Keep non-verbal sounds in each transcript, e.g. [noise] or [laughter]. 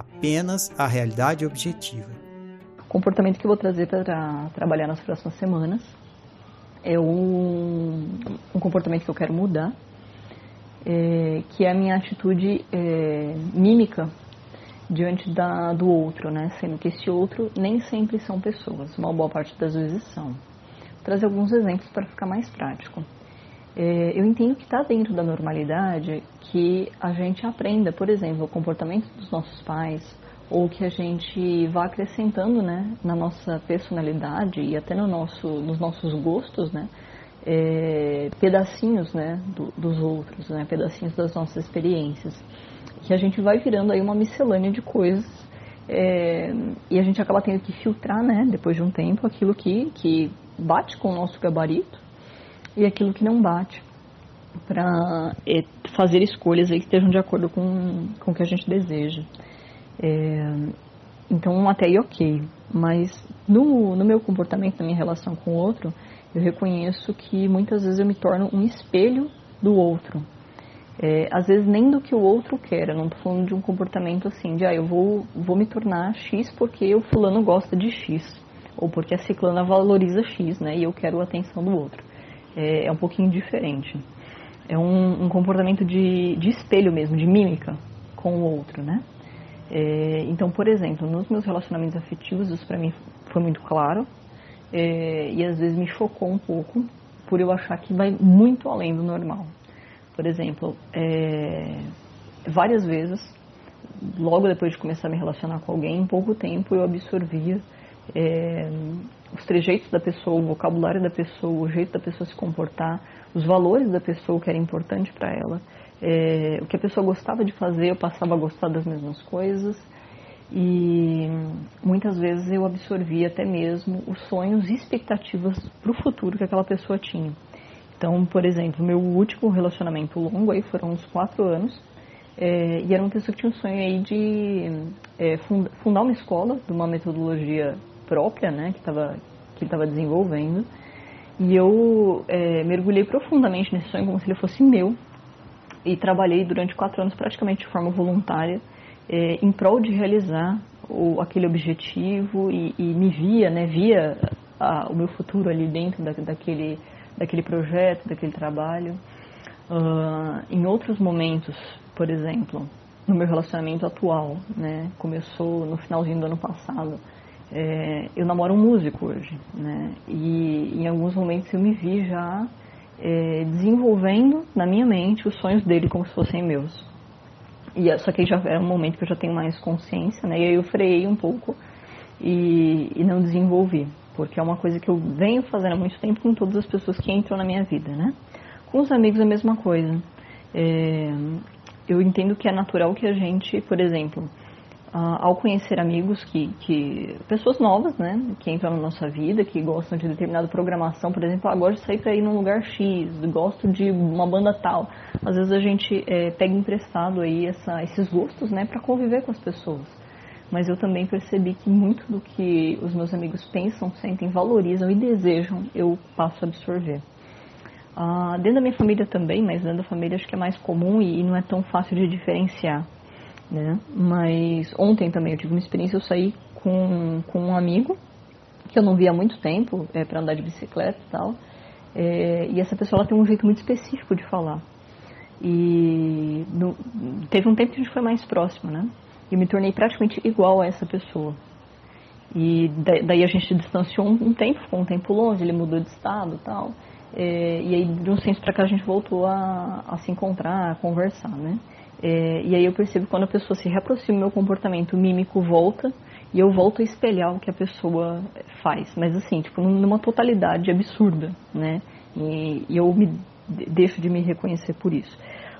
apenas a realidade objetiva. O comportamento que eu vou trazer para trabalhar nas próximas semanas é um, um comportamento que eu quero mudar, é, que é a minha atitude é, mímica diante da, do outro, né? Sendo que esse outro nem sempre são pessoas, uma boa parte das vezes são. Vou trazer alguns exemplos para ficar mais prático. É, eu entendo que está dentro da normalidade que a gente aprenda, por exemplo, o comportamento dos nossos pais, ou que a gente vá acrescentando né, na nossa personalidade e até no nosso, nos nossos gostos, né, é, pedacinhos né, do, dos outros, né, pedacinhos das nossas experiências. Que a gente vai virando aí uma miscelânea de coisas é, e a gente acaba tendo que filtrar, né, depois de um tempo, aquilo que, que bate com o nosso gabarito e aquilo que não bate para é, fazer escolhas aí que estejam de acordo com, com o que a gente deseja. É, então, até aí, ok. Mas no, no meu comportamento, na minha relação com o outro, eu reconheço que muitas vezes eu me torno um espelho do outro. É, às vezes nem do que o outro quer, eu não estou falando de um comportamento assim, de ah, eu vou, vou me tornar X porque o fulano gosta de X, ou porque a ciclana valoriza X, né, e eu quero a atenção do outro. É, é um pouquinho diferente. É um, um comportamento de, de espelho mesmo, de mímica com o outro, né. É, então, por exemplo, nos meus relacionamentos afetivos, isso para mim foi muito claro, é, e às vezes me chocou um pouco, por eu achar que vai muito além do normal. Por exemplo, é, várias vezes, logo depois de começar a me relacionar com alguém, em pouco tempo eu absorvia é, os trejeitos da pessoa, o vocabulário da pessoa, o jeito da pessoa se comportar, os valores da pessoa que era importante para ela, é, o que a pessoa gostava de fazer, eu passava a gostar das mesmas coisas e muitas vezes eu absorvia até mesmo os sonhos e expectativas para o futuro que aquela pessoa tinha. Então, por exemplo, meu último relacionamento longo aí foram uns quatro anos é, e era uma pessoa que tinha um sonho aí de é, fundar uma escola de uma metodologia própria, né, que estava que ele estava desenvolvendo. E eu é, mergulhei profundamente nesse sonho como se ele fosse meu e trabalhei durante quatro anos praticamente de forma voluntária é, em prol de realizar o, aquele objetivo e, e, me via, né, via a, o meu futuro ali dentro da, daquele daquele projeto, daquele trabalho. Uh, em outros momentos, por exemplo, no meu relacionamento atual, né, começou no finalzinho do ano passado. É, eu namoro um músico hoje, né, e em alguns momentos eu me vi já é, desenvolvendo na minha mente os sonhos dele como se fossem meus. E só que já era um momento que eu já tenho mais consciência, né, e aí eu freiei um pouco e, e não desenvolvi porque é uma coisa que eu venho fazendo há muito tempo com todas as pessoas que entram na minha vida, né? Com os amigos é a mesma coisa. É, eu entendo que é natural que a gente, por exemplo, ao conhecer amigos que, que pessoas novas, né, que entram na nossa vida, que gostam de determinada programação, por exemplo, agora ah, gosto de sair para ir num lugar X, gosto de uma banda tal. Às vezes a gente é, pega emprestado aí essa, esses gostos, né, para conviver com as pessoas. mas eu também percebi que muito do que os meus amigos pensam, sentem, valorizam e desejam, eu passo a absorver. Ah, dentro da minha família também, mas dentro da família acho que é mais comum e não é tão fácil de diferenciar. Né? Mas ontem também eu tive uma experiência, eu saí com, com um amigo que eu não via há muito tempo é, para andar de bicicleta e tal. É, e essa pessoa ela tem um jeito muito específico de falar. E no, teve um tempo que a gente foi mais próximo, né? E me tornei praticamente igual a essa pessoa. E daí a gente se distanciou um tempo, ficou um tempo longe, ele mudou de estado e tal. É, e aí de um tempo para cá a gente voltou a, a se encontrar, a conversar, né? É, e aí eu percebo quando a pessoa se reaproxima, meu comportamento mímico volta e eu volto a espelhar o que a pessoa faz. Mas assim, tipo, numa totalidade absurda, né? E, e eu me deixo de me reconhecer por isso.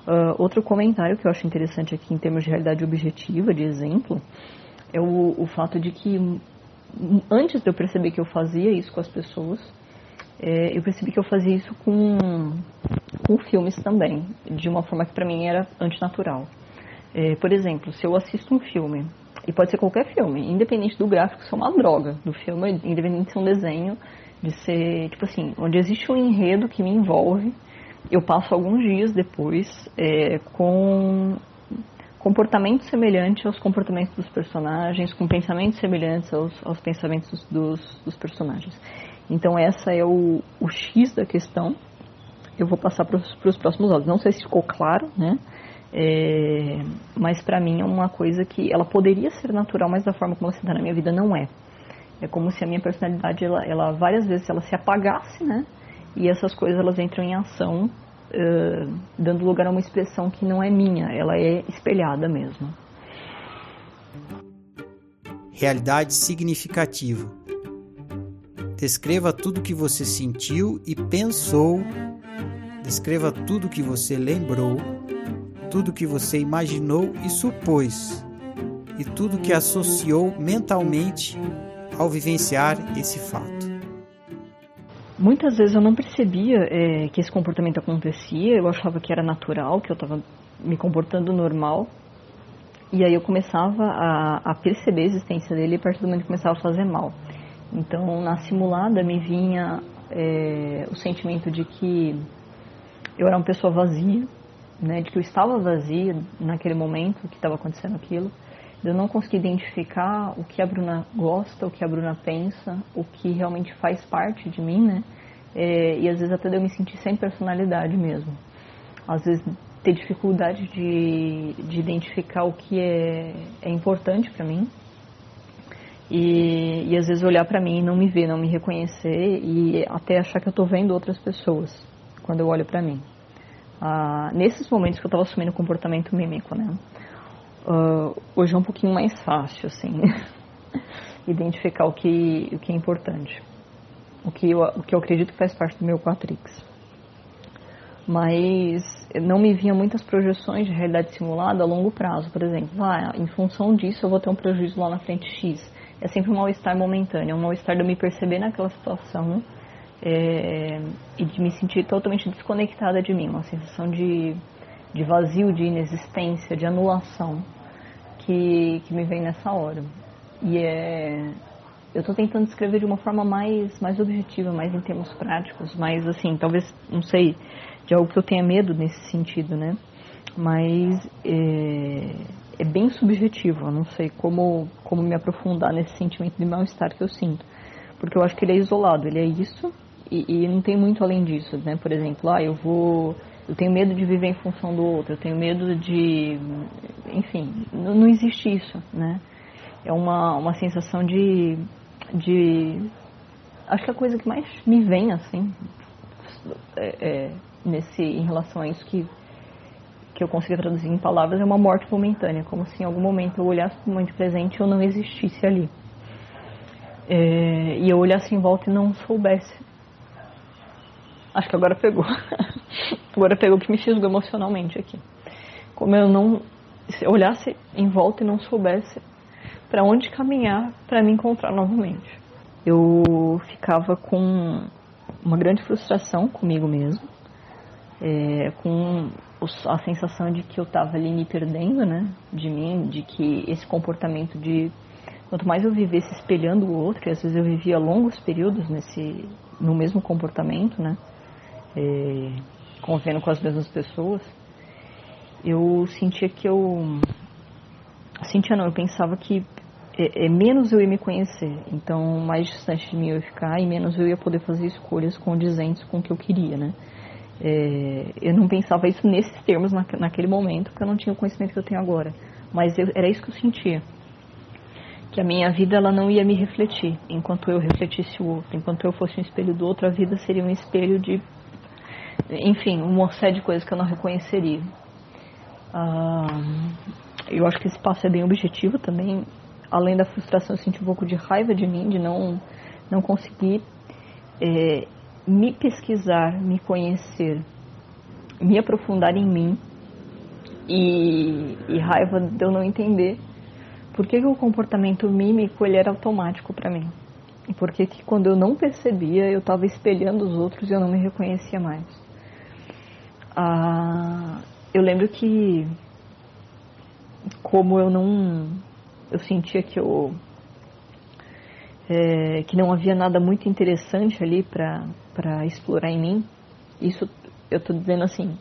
Uh, outro comentário que eu acho interessante aqui em termos de realidade objetiva, de exemplo, é o, o fato de que antes de eu perceber que eu fazia isso com as pessoas, é, eu percebi que eu fazia isso com, com filmes também, de uma forma que para mim era antinatural. É, por exemplo, se eu assisto um filme, e pode ser qualquer filme, independente do gráfico ser uma droga do filme, independente de ser um desenho, de ser, tipo assim, onde existe um enredo que me envolve, eu passo alguns dias depois é, com comportamentos semelhantes aos comportamentos dos personagens, com pensamentos semelhantes aos, aos pensamentos dos, dos personagens. Então essa é o, o X da questão. Eu vou passar para os próximos áudios. Não sei se ficou claro, né? É, mas para mim é uma coisa que ela poderia ser natural, mas da forma como ela se dá na minha vida não é. É como se a minha personalidade, ela, ela várias vezes ela se apagasse, né? E essas coisas elas entram em ação, uh, dando lugar a uma expressão que não é minha, ela é espelhada mesmo. Realidade significativa. Descreva tudo que você sentiu e pensou. Descreva tudo que você lembrou, tudo que você imaginou e supôs, e tudo que associou mentalmente ao vivenciar esse fato. Muitas vezes eu não percebia é, que esse comportamento acontecia, eu achava que era natural, que eu estava me comportando normal. E aí eu começava a, a perceber a existência dele a partir do momento que começava a fazer mal. Então, na simulada me vinha é, o sentimento de que eu era uma pessoa vazia, né, de que eu estava vazia naquele momento que estava acontecendo aquilo, eu não conseguir identificar o que a Bruna gosta, o que a Bruna pensa, o que realmente faz parte de mim, né, é, e às vezes até eu me sentir sem personalidade mesmo. Às vezes ter dificuldade de, de identificar o que é, é importante para mim, e, e às vezes olhar para mim e não me ver, não me reconhecer e até achar que eu estou vendo outras pessoas quando eu olho para mim. Ah, nesses momentos que eu estava assumindo comportamento mímico, né? Uh, hoje é um pouquinho mais fácil, assim, [laughs] identificar o que, o que é importante, o que, eu, o que eu acredito que faz parte do meu Quatrix. Mas não me vinha muitas projeções de realidade simulada a longo prazo, por exemplo. Ah, em função disso eu vou ter um prejuízo lá na frente X é sempre um mal-estar momentâneo, é um mal-estar de eu me perceber naquela situação é, e de me sentir totalmente desconectada de mim, uma sensação de, de vazio, de inexistência, de anulação que, que me vem nessa hora. E é, eu estou tentando descrever de uma forma mais, mais objetiva, mais em termos práticos, mais assim, talvez, não sei, de algo que eu tenha medo nesse sentido, né? Mas é, é bem subjetivo, eu não sei como, como me aprofundar nesse sentimento de mal-estar que eu sinto. Porque eu acho que ele é isolado, ele é isso e, e, não tem muito além disso, né? Por exemplo, ah, eu vou... Eu tenho medo de viver em função do outro, eu tenho medo de... Enfim, não, não existe isso, né? É uma, uma sensação de, de... Acho que a coisa que mais me vem, assim, é, é, nesse, em relação a isso que que eu consiga traduzir em palavras é uma morte momentânea, como se em algum momento eu olhasse para o momento presente e eu não existisse ali. É, e eu olhasse em volta e não soubesse. Acho que agora pegou. [laughs] agora pegou que me fisgou emocionalmente aqui. Como eu não eu olhasse em volta e não soubesse para onde caminhar para me encontrar novamente. Eu ficava com uma grande frustração comigo mesmo, é, com a sensação de que eu estava ali me perdendo, né, de mim, de que esse comportamento de quanto mais eu vivesse espelhando o outro, e às vezes eu vivia longos períodos nesse no mesmo comportamento, né, é, convivendo com as mesmas pessoas, eu sentia que eu sentia não, eu pensava que é, é, menos eu ia me conhecer, então mais distante de mim eu ia ficar e menos eu ia poder fazer escolhas condizentes com o que eu queria, né? É, eu não pensava isso nesses termos na, naquele momento, porque eu não tinha o conhecimento que eu tenho agora. Mas eu, era isso que eu sentia. Que a minha vida ela não ia me refletir enquanto eu refletisse o outro. Enquanto eu fosse um espelho do outro, a vida seria um espelho de. Enfim, uma série de coisas que eu não reconheceria. Ah, eu acho que esse passo é bem objetivo também. Além da frustração, eu senti um pouco de raiva de mim, de não, não conseguir é, me pesquisar, me conhecer, me aprofundar em mim e, e raiva de eu não entender por que, que o comportamento mímico ele era automático para mim e por que, que quando eu não percebia eu estava espelhando os outros e eu não me reconhecia mais. Ah, eu lembro que como eu não eu sentia que eu é, que não havia nada muito interessante ali para explorar em mim, isso eu estou dizendo assim,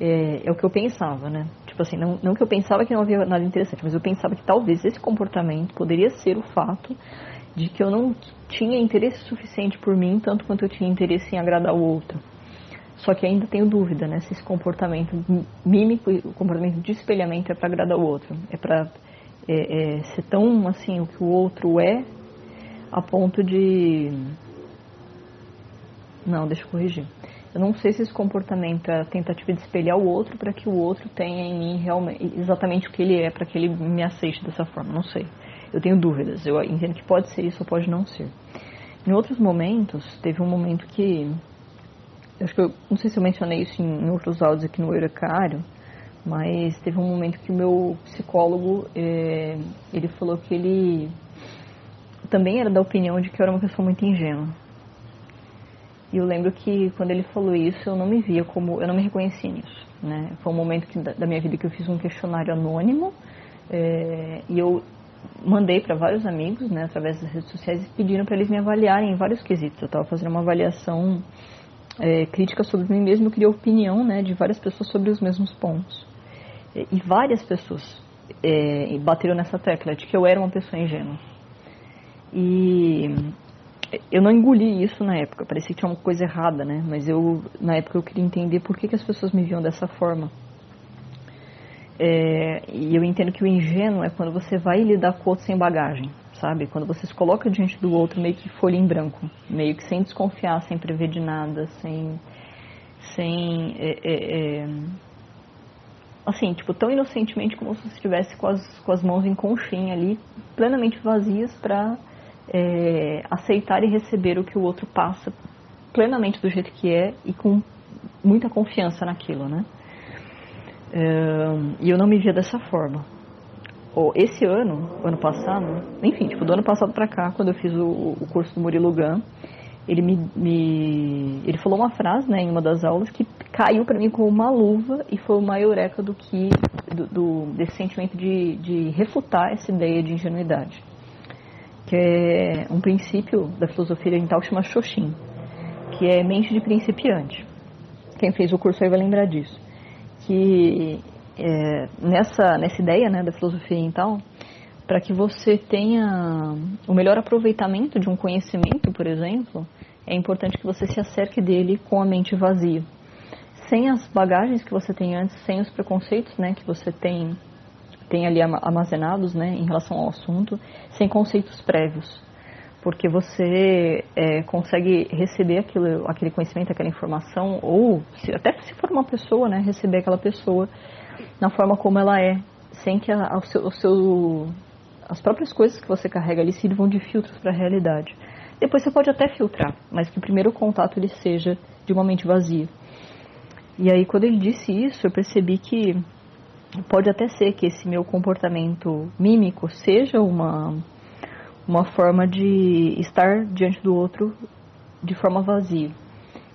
é, é, o que eu pensava, né? Tipo assim, não, não que eu pensava que não havia nada interessante, mas eu pensava que talvez esse comportamento poderia ser o fato de que eu não tinha interesse suficiente por mim, tanto quanto eu tinha interesse em agradar o outro. Só que ainda tenho dúvida, né? Se esse comportamento mímico, o comportamento de espelhamento é para agradar o outro, é para é, é, ser tão assim o que o outro é a ponto de. Não, deixa eu corrigir. Eu não sei se esse comportamento é a tentativa de espelhar o outro para que o outro tenha em mim realmente, exatamente o que ele é, para que ele me aceite dessa forma. Não sei. Eu tenho dúvidas. Eu entendo que pode ser isso ou pode não ser. Em outros momentos, teve um momento que. Acho que eu não sei se eu mencionei isso em, em outros áudios aqui no Eurecário, mas teve um momento que o meu psicólogo é, ele falou que ele também era da opinião de que eu era uma pessoa muito ingênua. E eu lembro que quando ele falou isso, eu não me via como, eu não me reconhecia nisso, né? Foi um momento que, da, minha vida que eu fiz um questionário anônimo é, e eu mandei para vários amigos, né, através das redes sociais, pedindo para eles me avaliarem em vários quesitos. Eu estava fazendo uma avaliação é, crítica sobre mim mesmo, eu queria opinião, né, de várias pessoas sobre os mesmos pontos. E, e várias pessoas é, bateram nessa tecla de que eu era uma pessoa ingênua. E eu não engoli isso na época, parecia que tinha uma coisa errada, né? Mas eu, na época, eu queria entender por que, que as pessoas me viam dessa forma. É, e eu entendo que o ingênuo é quando você vai lidar com o outro sem bagagem, sabe? Quando você se coloca diante do outro meio que folha em branco, meio que sem desconfiar, sem prever de nada, sem. sem é, é, é assim, tipo, tão inocentemente como se você estivesse com as, com as mãos em conchinha ali, plenamente vazias para é, aceitar e receber o que o outro passa plenamente do jeito que é e com muita confiança naquilo, né? E eu não me via dessa forma. Esse ano, ano passado, enfim, tipo, do ano passado pra cá, quando eu fiz o, o curso do Murilo Gun, ele me, me, ele falou uma frase, né, em uma das aulas que caiu para mim como uma luva e foi uma eureka do que do, do, desse sentimento de, de refutar essa ideia de ingenuidade que é um princípio da filosofia oriental chama Shoshin, que é mente de principiante. Quem fez o curso aí vai lembrar disso. Que é, nessa, nessa ideia né, da filosofia oriental, para que você tenha o melhor aproveitamento de um conhecimento, por exemplo, é importante que você se acerque dele com a mente vazia. Sem as bagagens que você tem antes, sem os preconceitos né, que você tem tem ali armazenados né, em relação ao assunto, sem conceitos prévios. Porque você é, consegue receber aquilo, aquele conhecimento, aquela informação, ou se, até se for uma pessoa, né, receber aquela pessoa na forma como ela é, sem que a, o seu, o seu, as próprias coisas que você carrega ali sirvam de filtros para a realidade. Depois você pode até filtrar, mas que o primeiro contato ele seja de uma mente vazia. E aí, quando ele disse isso, eu percebi que pode até ser que esse meu comportamento mímico seja uma, uma forma de estar diante do outro de forma vazia.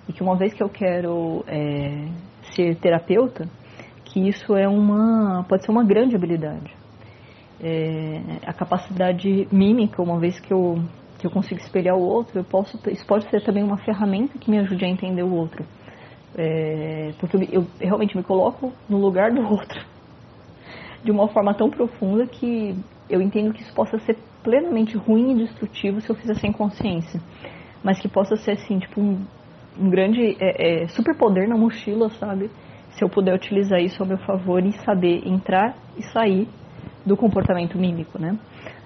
E que uma vez que eu quero é, ser terapeuta que isso é uma pode ser uma grande habilidade. É, a capacidade mímica, uma vez que eu que eu consigo espelhar o outro, eu posso isso pode ser também uma ferramenta que me ajude a entender o outro, é, porque eu, eu realmente me coloco no lugar do [laughs] outro de uma forma tão profunda que eu entendo que isso possa ser plenamente ruim e destrutivo se eu fizer sem consciência, mas que possa ser assim tipo um, um grande é, é, superpoder na mochila, sabe? Se eu puder utilizar isso ao meu favor e saber entrar e sair do comportamento mímico, né?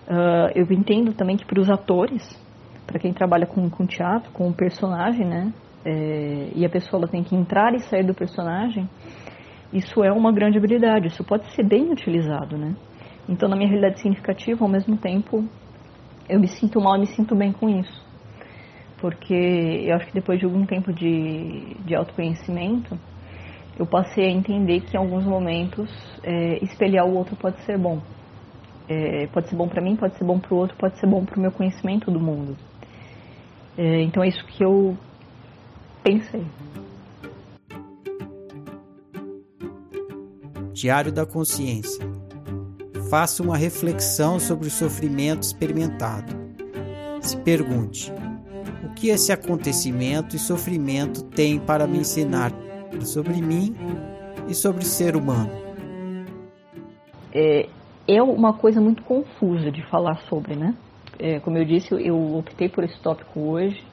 Uh, eu entendo também que para os atores, para quem trabalha com, com teatro, com o personagem, né? É, e a pessoa tem que entrar e sair do personagem, isso é uma grande habilidade, isso pode ser bem utilizado, né? Então, na minha realidade significativa, ao mesmo tempo, eu me sinto mal e me sinto bem com isso. Porque eu acho que depois de algum tempo de, de autoconhecimento, eu passei a entender que em alguns momentos é, espelhar o outro pode ser bom. É, pode ser bom para mim, pode ser bom para o outro, pode ser bom para o meu conhecimento do mundo. É, então é isso que eu pensei. Diário da Consciência. Faça uma reflexão sobre o sofrimento experimentado. Se pergunte: o que esse acontecimento e sofrimento tem para me ensinar sobre mim e sobre o ser humano? É, é uma coisa muito confusa de falar sobre, né? É, como eu disse, eu optei por esse tópico hoje.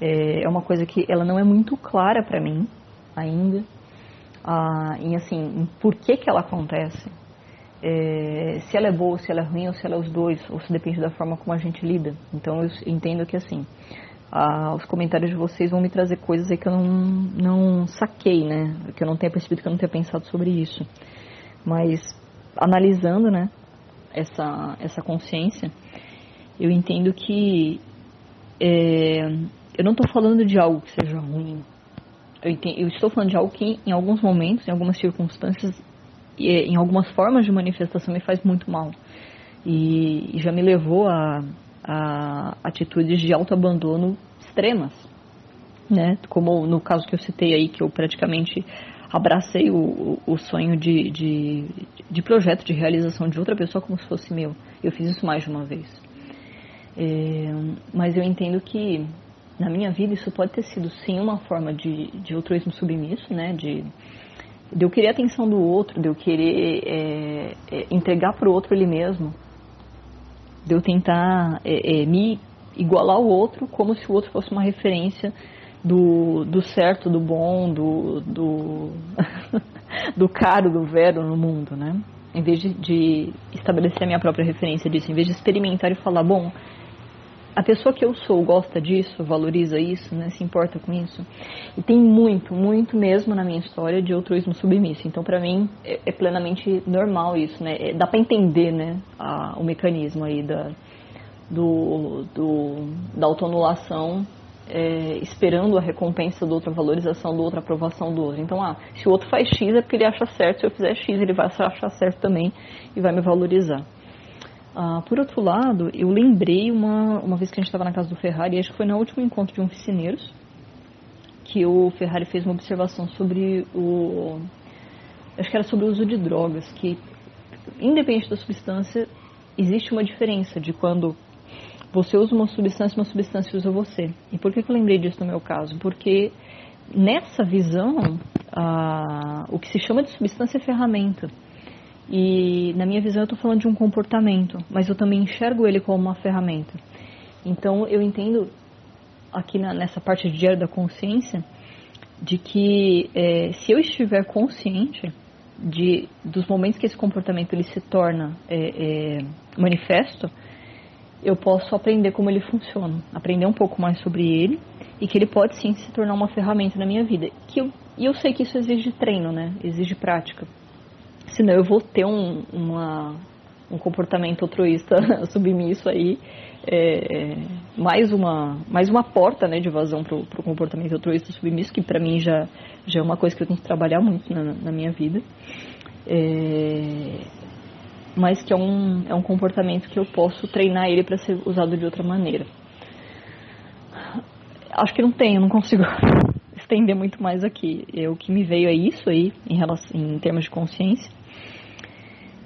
É, é uma coisa que ela não é muito clara para mim ainda. Ah, em assim, em por que que ela acontece. É, se ela é boa, se ela é ruim, ou se ela é os dois, ou se depende da forma como a gente lida. Então eu entendo que assim, ah, os comentários de vocês vão me trazer coisas aí que eu não, não saquei, né? Que eu não tenha percebido, que eu não tenha pensado sobre isso. Mas analisando, né, essa, essa consciência, eu entendo que é, eu não estou falando de algo que seja ruim. Eu, estou falando de algo que, em alguns momentos, em algumas circunstâncias, em algumas formas de manifestação, me faz muito mal. E, e já me levou a, a atitudes de autoabandono extremas. Né? Como no caso que eu citei aí, que eu praticamente abracei o, o sonho de, de, de, projeto, de realização de outra pessoa como se fosse meu. Eu fiz isso mais de uma vez. É, mas eu entendo que na minha vida isso pode ter sido sim uma forma de, de altruísmo submisso, né? De, de eu querer a atenção do outro, de eu querer é, é, entregar para o outro ele mesmo, de eu tentar é, é, me igualar ao outro como se o outro fosse uma referência do, do certo, do bom, do, do, [laughs] do caro, do vero no mundo, né? Em vez de, de estabelecer a minha própria referência disso, em vez de experimentar e falar, bom, a pessoa que eu sou gosta disso, valoriza isso, né, se importa com isso. E tem muito, muito mesmo na minha história de altruísmo submisso. Então, para mim, é, é, plenamente normal isso, né? É, dá para entender, né, a, o mecanismo aí da, do, do, da autoanulação é, esperando a recompensa do outro, a valorização do outro, a aprovação do outro. Então, ah, se o outro faz X é porque ele acha certo, se eu fizer X ele vai achar certo também e vai me valorizar. Ah, por outro lado, eu lembrei uma, uma vez que a gente estava na casa do Ferrari, acho que foi no último encontro de oficineiros, que o Ferrari fez uma observação sobre o. Acho que era sobre o uso de drogas, que independente da substância, existe uma diferença de quando você usa uma substância, uma substância usa você. E por que, que eu lembrei disso no meu caso? Porque nessa visão, ah, o que se chama de substância é ferramenta. E na minha visão eu estou falando de um comportamento, mas eu também enxergo ele como uma ferramenta. Então eu entendo aqui na, nessa parte de diário da consciência de que é, se eu estiver consciente de, dos momentos que esse comportamento ele se torna é, é, manifesto, eu posso aprender como ele funciona, aprender um pouco mais sobre ele e que ele pode sim se tornar uma ferramenta na minha vida. Que eu, e eu sei que isso exige treino, né? Exige prática. Senão eu vou ter um, uma, um comportamento altruísta [laughs] submisso aí, é, é, mais, uma, mais uma porta né, de vazão para o comportamento altruísta submisso, que para mim já, já é uma coisa que eu tenho que trabalhar muito na, na minha vida. É, mas que é um, é um comportamento que eu posso treinar ele para ser usado de outra maneira. Acho que não tem, eu não consigo [laughs] estender muito mais aqui. Eu, o que me veio é isso aí, em, relação, em termos de consciência.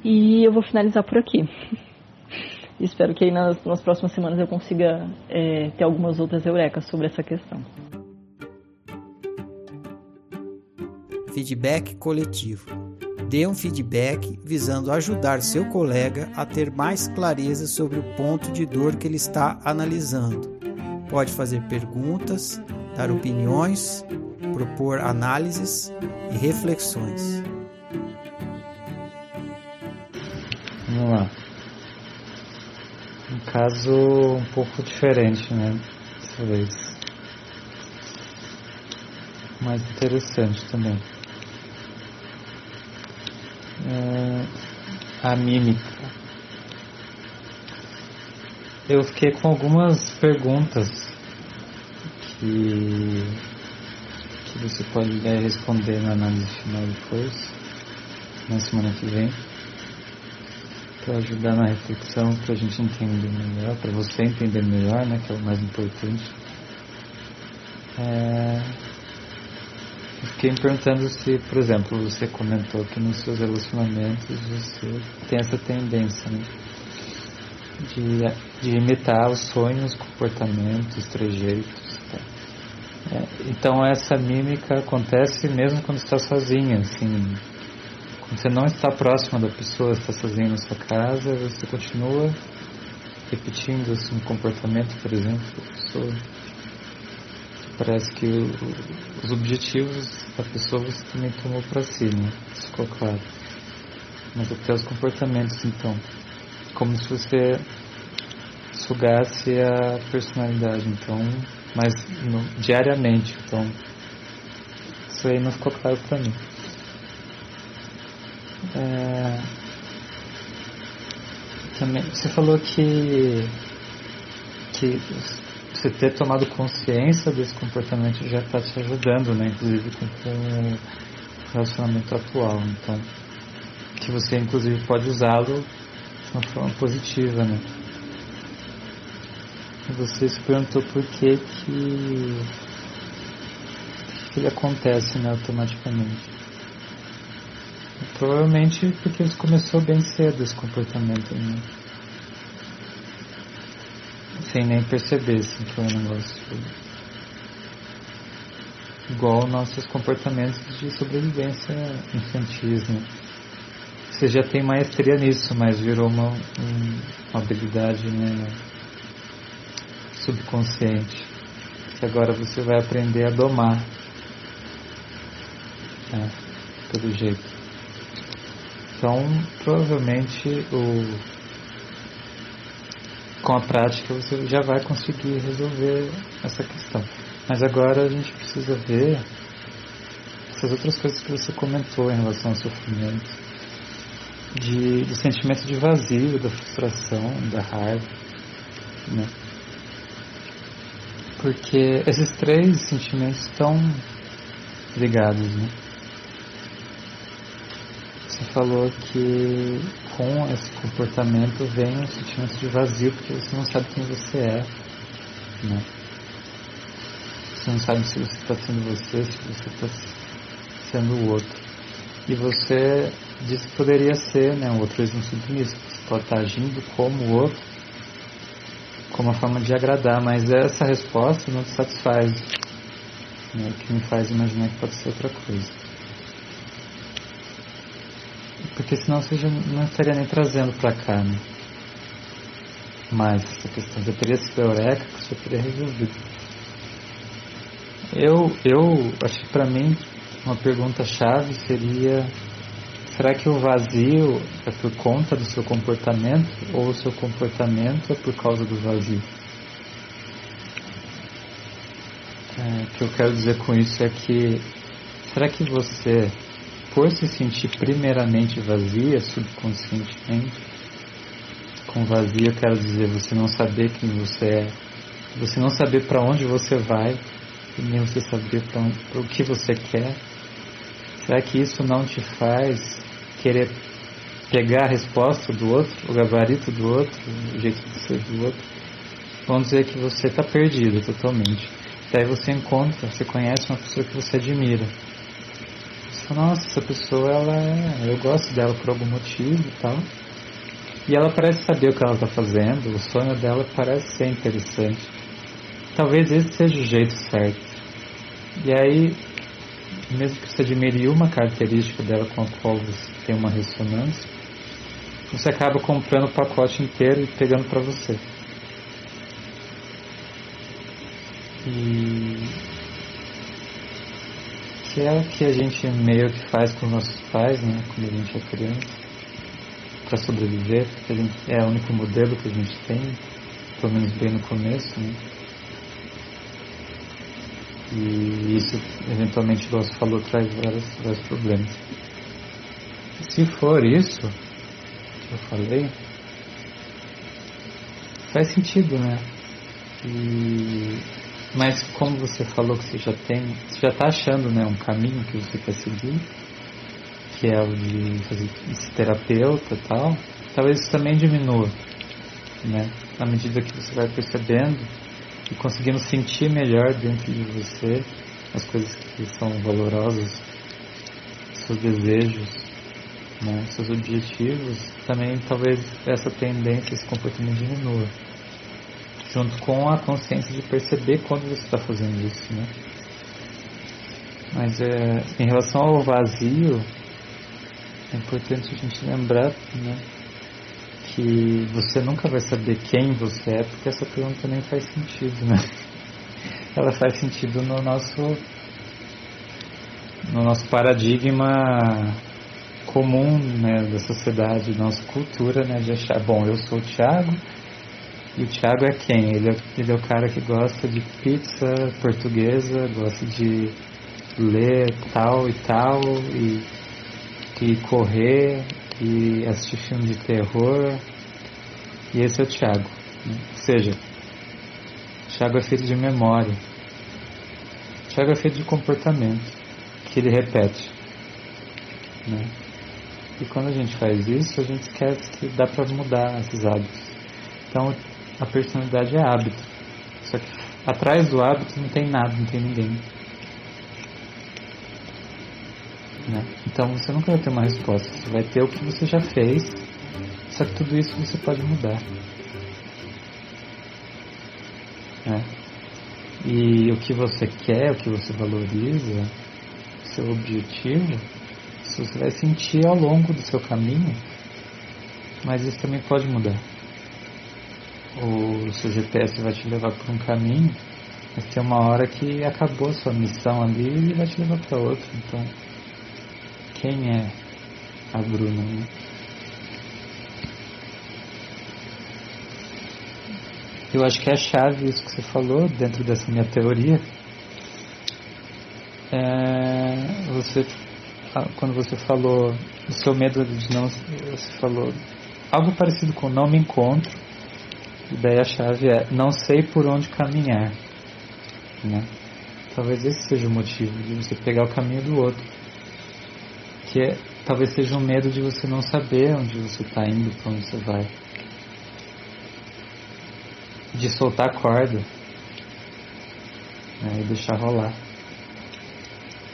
E eu vou finalizar por aqui. [laughs] Espero que nas, nas, próximas semanas eu consiga é, ter algumas outras eurecas sobre essa questão. Feedback coletivo. Dê um feedback visando ajudar seu colega a ter mais clareza sobre o ponto de dor que ele está analisando. Pode fazer perguntas, dar opiniões, propor análises e reflexões. Vamos lá. Um caso um pouco diferente, né? Dessa vez. Mais interessante também. É, a mímica. Eu fiquei com algumas perguntas que, que você pode responder na análise final depois, na semana que vem, para ajudar na reflexão, para a gente entender melhor, para você entender melhor, né, que é o mais importante. É, fiquei me perguntando se, por exemplo, você comentou que nos seus relacionamentos você tem essa tendência né, de, de imitar os sonhos, comportamentos, trejeitos. Tá? É, então essa mímica acontece mesmo quando está sozinha, assim, você não está próxima da pessoa, está sozinho na sua casa, você continua repetindo assim, um comportamento, por exemplo, da pessoa parece que o, os objetivos da pessoa você também tomou para si, né? Isso ficou claro. Mas até os comportamentos, então. Como se você sugasse a personalidade, então, mas no, diariamente. Então, isso aí não ficou claro para mim. É, também, você falou que, que você ter tomado consciência desse comportamento já está te ajudando, né? Inclusive com, o relacionamento atual. Então, que você inclusive pode usá-lo de uma forma positiva, né? Você se perguntou por que que, que ele acontece né, automaticamente. Provavelmente porque ele começou bem cedo esse comportamento, né? sem nem perceber assim, que é um negócio igual nossos comportamentos de sobrevivência infantis, né? Você já tem maestria nisso, mas virou uma, um, uma habilidade né, subconsciente que agora você vai aprender a domar né, pelo jeito. Então, provavelmente o com a prática você já vai conseguir resolver essa questão. Mas agora a gente precisa ver essas outras coisas que você comentou em relação ao sofrimento, de, do sentimento de vazio, da frustração, da raiva, né? Porque esses três sentimentos estão ligados, né? Falou que com esse comportamento vem um sentimento de vazio, porque você não sabe quem você é. Né? Você não sabe se você está sendo você, se você está sendo o outro. E você disse que poderia ser né, o altruísmo submisso. Você pode estar agindo como o outro, como uma forma de agradar, mas essa resposta não te satisfaz. Né, que me faz imaginar que pode ser outra coisa porque senão você já não estaria nem trazendo para cá, né? Mas essa questão já teria sido eureka que você teria resolvido. Eu, eu acho que para mim uma pergunta chave seria será que o vazio é por conta do seu comportamento ou o seu comportamento é por causa do vazio? É, o que eu quero dizer com isso é que será que você por se sentir primeiramente vazia, subconscientemente, com vazio eu quero dizer você não saber quem você é, você não saber para onde você vai, e nem você saber para o que você quer. Será que isso não te faz querer pegar a resposta do outro, o gabarito do outro, o jeito de ser do outro? Vamos dizer que você está perdido totalmente. Daí você encontra, você conhece uma pessoa que você admira. Nossa, essa pessoa, ela é, eu gosto dela por algum motivo e tal. E ela parece saber o que ela está fazendo, o sonho dela parece ser interessante. Talvez esse seja o jeito certo. E aí, mesmo que você admire uma característica dela com a qual você tem uma ressonância, você acaba comprando o pacote inteiro e pegando para você. E que é o que a gente meio que faz com nossos pais, né, quando a gente é criança, para sobreviver, porque a gente é o único modelo que a gente tem, pelo menos bem no começo, né? E isso, eventualmente, igual você falou, traz vários, vários problemas. Se for isso que eu falei, faz sentido, né? E, mas como você falou que você já tem, você já está achando né, um caminho que você quer seguir, que é o de fazer esse terapeuta e tal, talvez isso também diminua, né? Na medida que você vai percebendo e conseguindo sentir melhor dentro de você as coisas que são valorosas, seus desejos, né, seus objetivos, também talvez essa tendência, esse comportamento diminua. Junto com a consciência de perceber quando você está fazendo isso, né? Mas é, em relação ao vazio, é importante a gente lembrar, né? que você nunca vai saber quem você é, porque essa pergunta nem faz sentido, né? [laughs] Ela faz sentido no nosso no nosso paradigma comum né, da sociedade, nossa cultura, né, de achar, bom, eu sou o Thiago, e o Thiago é quem? Ele é, ele é o cara que gosta de pizza portuguesa, gosta de ler tal e tal, e, e correr, e assistir filme de terror. E esse é o Tiago. Né? Ou seja, Tiago é feito de memória. Tiago é feito de comportamento que ele repete. Né? E quando a gente faz isso, a gente esquece que dá para mudar esses hábitos. Então, a personalidade é hábito. Só que atrás do hábito não tem nada, não tem ninguém. Né? Então você nunca vai ter uma resposta, você vai ter o que você já fez, só que tudo isso você pode mudar. Né? E o que você quer, o que você valoriza, seu objetivo, isso você vai sentir ao longo do seu caminho, mas isso também pode mudar. O seu GPS vai te levar por um caminho, mas tem uma hora que acabou a sua missão ali e vai te levar para outro. Então, quem é a Bruna. Né? Eu acho que é a chave isso que você falou dentro dessa minha teoria. É, você, quando você falou o seu medo de não, você falou algo parecido com não me encontro. E daí a chave é não sei por onde caminhar, né? Talvez esse seja o motivo de você pegar o caminho do outro que é, talvez seja um medo de você não saber onde você está indo, para onde você vai. De soltar a corda né, e deixar rolar.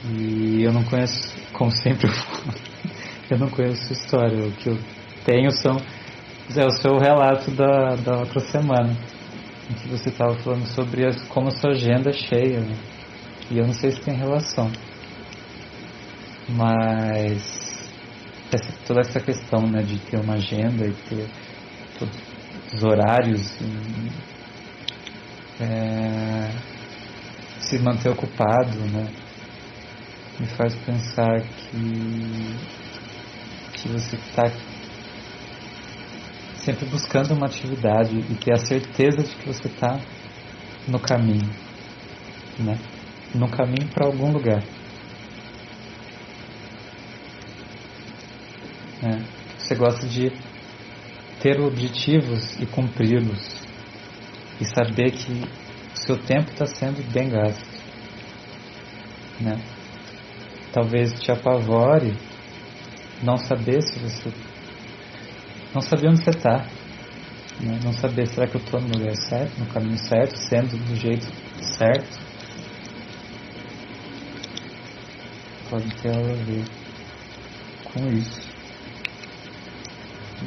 E eu não conheço, como sempre eu falo, [laughs] eu não conheço a história. O que eu tenho são é o seu relato da, da outra semana, em que você estava falando sobre as, como a sua agenda é cheia. Né? E eu não sei se tem relação. Mas essa, toda essa questão né, de ter uma agenda e ter todos os horários e, é, se manter ocupado né, me faz pensar que, que você está sempre buscando uma atividade e ter a certeza de que você está no caminho, né? no caminho para algum lugar. Né? Você gosta de ter objetivos e cumpri-los e saber que o seu tempo está sendo bem gasto. Né? Talvez te apavore não saber se você não saber onde você está. Né? Não saber, será que eu estou no lugar certo, no caminho certo, sendo do jeito certo? Pode ter algo a ver com isso.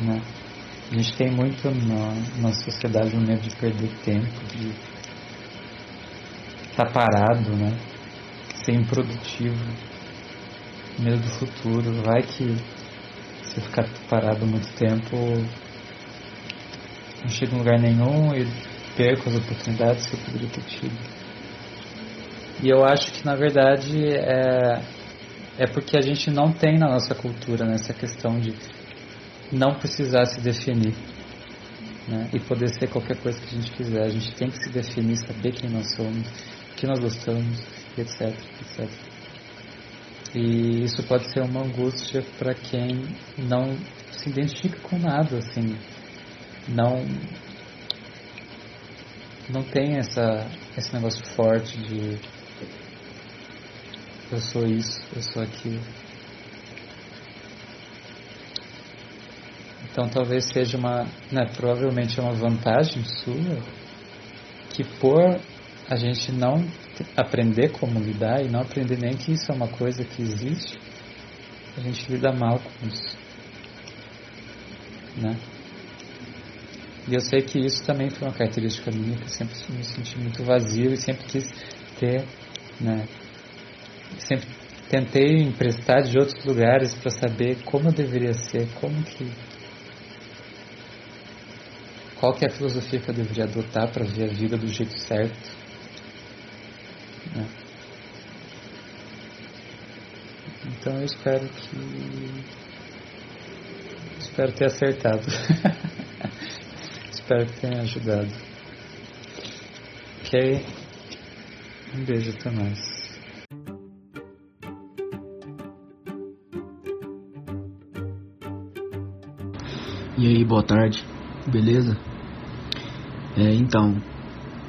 Né? A gente tem muito na, na sociedade o medo de perder tempo, de estar tá parado, né? ser improdutivo, medo do futuro. Vai que se ficar parado muito tempo, não chega em lugar nenhum e perco as oportunidades que eu poderia ter tido. E eu acho que na verdade é, é porque a gente não tem na nossa cultura né, essa questão de não precisar se definir né, e poder ser qualquer coisa que a gente quiser. A gente tem que se definir, saber quem nós somos, o que nós gostamos, etc, etc. E isso pode ser uma angústia para quem não se identifica com nada, assim, não não tem essa esse negócio forte de eu sou isso, eu sou aquilo. Então talvez seja uma, né, provavelmente é uma vantagem sua que por a gente não aprender como lidar e não aprender nem que isso é uma coisa que existe, a gente lida mal com isso. Né? E eu sei que isso também foi uma característica minha, que eu sempre me senti muito vazio e sempre quis ter, né? Sempre tentei emprestar de outros lugares para saber como eu deveria ser, como que qual que é a filosofia que eu deveria adotar para ver a vida do jeito certo. Né? Então eu espero que espero ter acertado. [laughs] espero que tenha ajudado. Ok? Um beijo, até mais. E aí, boa tarde, beleza? É, então,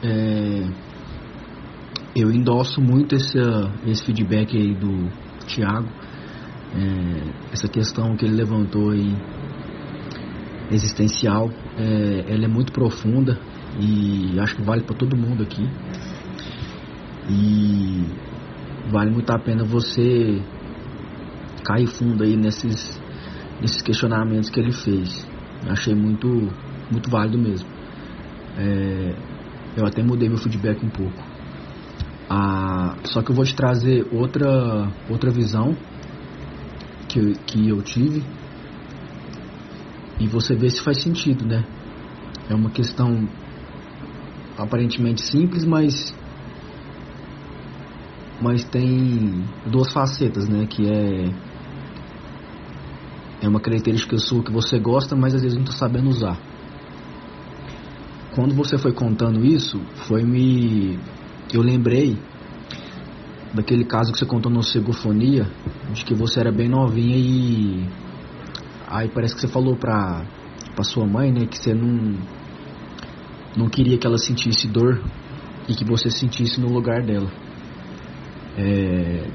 é, eu endosso muito esse, esse feedback aí do Thiago, é, essa questão que ele levantou aí, existencial, é, ela é muito profunda e acho que vale para todo mundo aqui. E vale muito a pena você cair fundo aí nesses, nesses questionamentos que ele fez. Achei muito, muito válido mesmo. É, eu até mudei meu feedback um pouco. Ah, só que eu vou te trazer outra, outra visão que, que eu tive e você vê se faz sentido, né? É uma questão aparentemente simples, mas mas tem duas facetas, né? Que é é uma característica sua que você gosta, mas às vezes não está sabendo usar. Quando você foi contando isso, foi me eu lembrei daquele caso que você contou no Segofonia, de que você era bem novinha e aí parece que você falou pra, pra sua mãe, né, que você não não queria que ela sentisse dor e que você sentisse no lugar dela. É,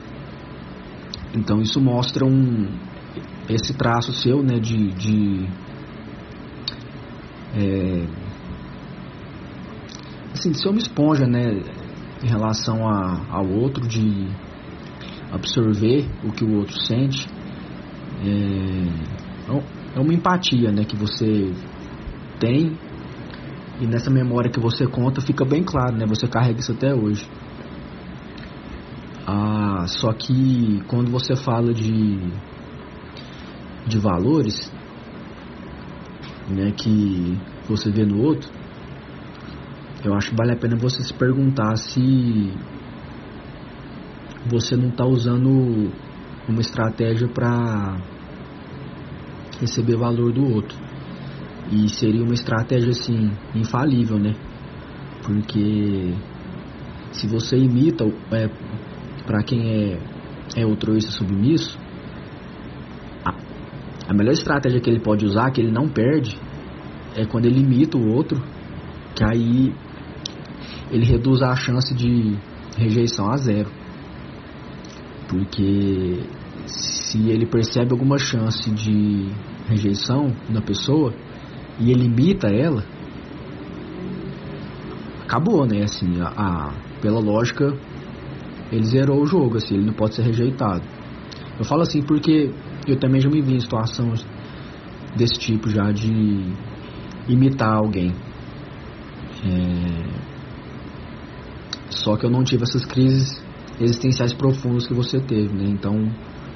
então isso mostra um esse traço seu, né, de, de é, assim, de ser uma esponja, né, em relação a, ao outro, de absorver o que o outro sente. É, é uma empatia, né, que você tem e nessa memória que você conta fica bem claro, né, você carrega isso até hoje. Ah, só que quando você fala de de valores né, que você vê no outro, eu acho que vale a pena você se perguntar se você não está usando uma estratégia para receber valor do outro. E seria uma estratégia assim infalível, né? Porque se você imita é, para quem é é altruísta submisso, a melhor estratégia que ele pode usar, que ele não perde, é quando ele imita o outro, que aí ele reduz a chance de rejeição a zero. Porque se ele percebe alguma chance de rejeição na pessoa e ele imita ela, acabou, né? Assim, a, a, pela lógica, ele zerou o jogo, assim, ele não pode ser rejeitado. Eu falo assim porque eu também já me vi em situações desse tipo já de imitar alguém. É... Só que eu não tive essas crises existenciais profundas que você teve, né? Então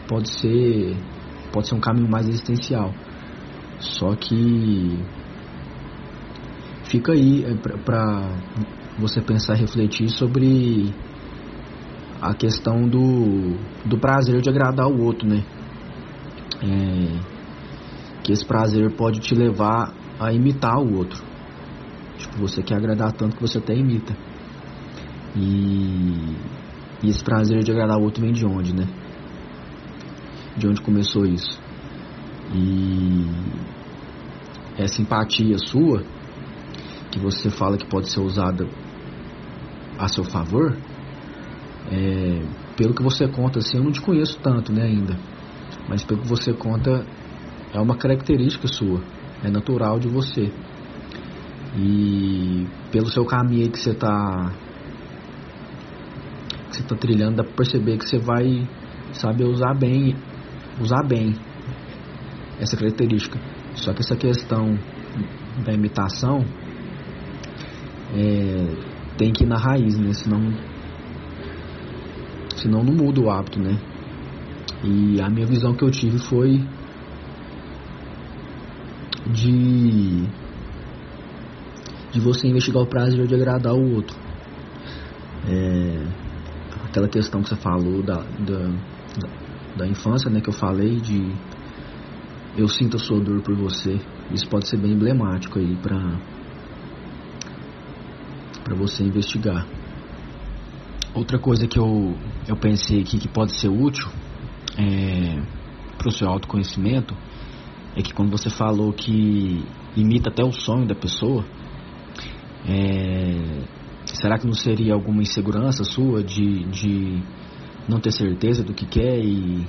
pode ser pode ser um caminho mais existencial. Só que fica aí é, para você pensar refletir sobre a questão do, do prazer de agradar o outro, né? É, que esse prazer pode te levar a imitar o outro. Tipo, você quer agradar tanto que você até imita. E, e esse prazer de agradar o outro vem de onde, né? De onde começou isso? E essa empatia sua, que você fala que pode ser usada a seu favor, é, pelo que você conta, assim, eu não te conheço tanto, né, ainda. Mas pelo que você conta, é uma característica sua, é natural de você. E pelo seu caminho que você está você tá trilhando, dá pra perceber que você vai saber usar bem, usar bem essa característica. Só que essa questão da imitação é, tem que ir na raiz, né? Senão senão não muda o hábito, né? E a minha visão que eu tive foi de de você investigar o prazer de agradar o outro. É, aquela questão que você falou da, da, da infância, né, que eu falei de eu sinto a sua dor por você. Isso pode ser bem emblemático aí para para você investigar. Outra coisa que eu, eu pensei aqui que pode ser útil é, para o seu autoconhecimento é que quando você falou que imita até o sonho da pessoa, é, será que não seria alguma insegurança sua de, de não ter certeza do que quer e,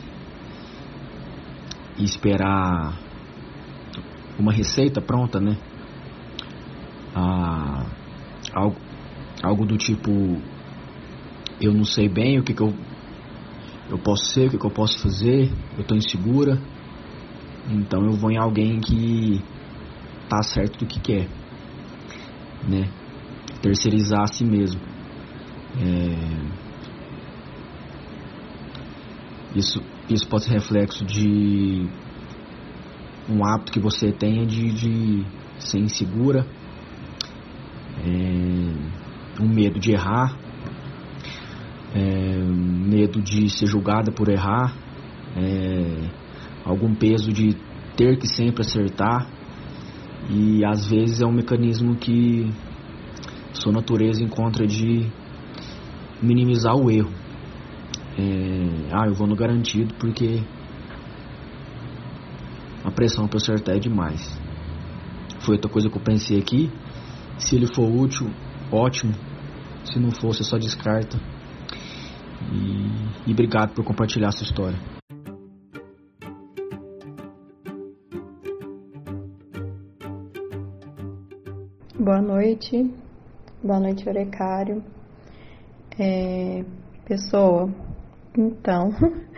e esperar uma receita pronta, né? Ah, algo, algo do tipo eu não sei bem o que, que eu, eu posso ser, o que, que eu posso fazer, eu estou insegura, então eu vou em alguém que tá certo do que quer, né? Terceirizar a si mesmo. É... Isso, isso pode ser reflexo de um hábito que você tenha de, de ser insegura, é... um medo de errar, é, medo de ser julgada por errar, é, algum peso de ter que sempre acertar e às vezes é um mecanismo que sua natureza encontra de minimizar o erro. É, ah, eu vou no garantido porque a pressão para acertar é demais. Foi outra coisa que eu pensei aqui. Se ele for útil, ótimo. Se não for, você só descarta. E, e obrigado por compartilhar sua história. Boa noite, boa noite, Orecário. É, pessoa, então,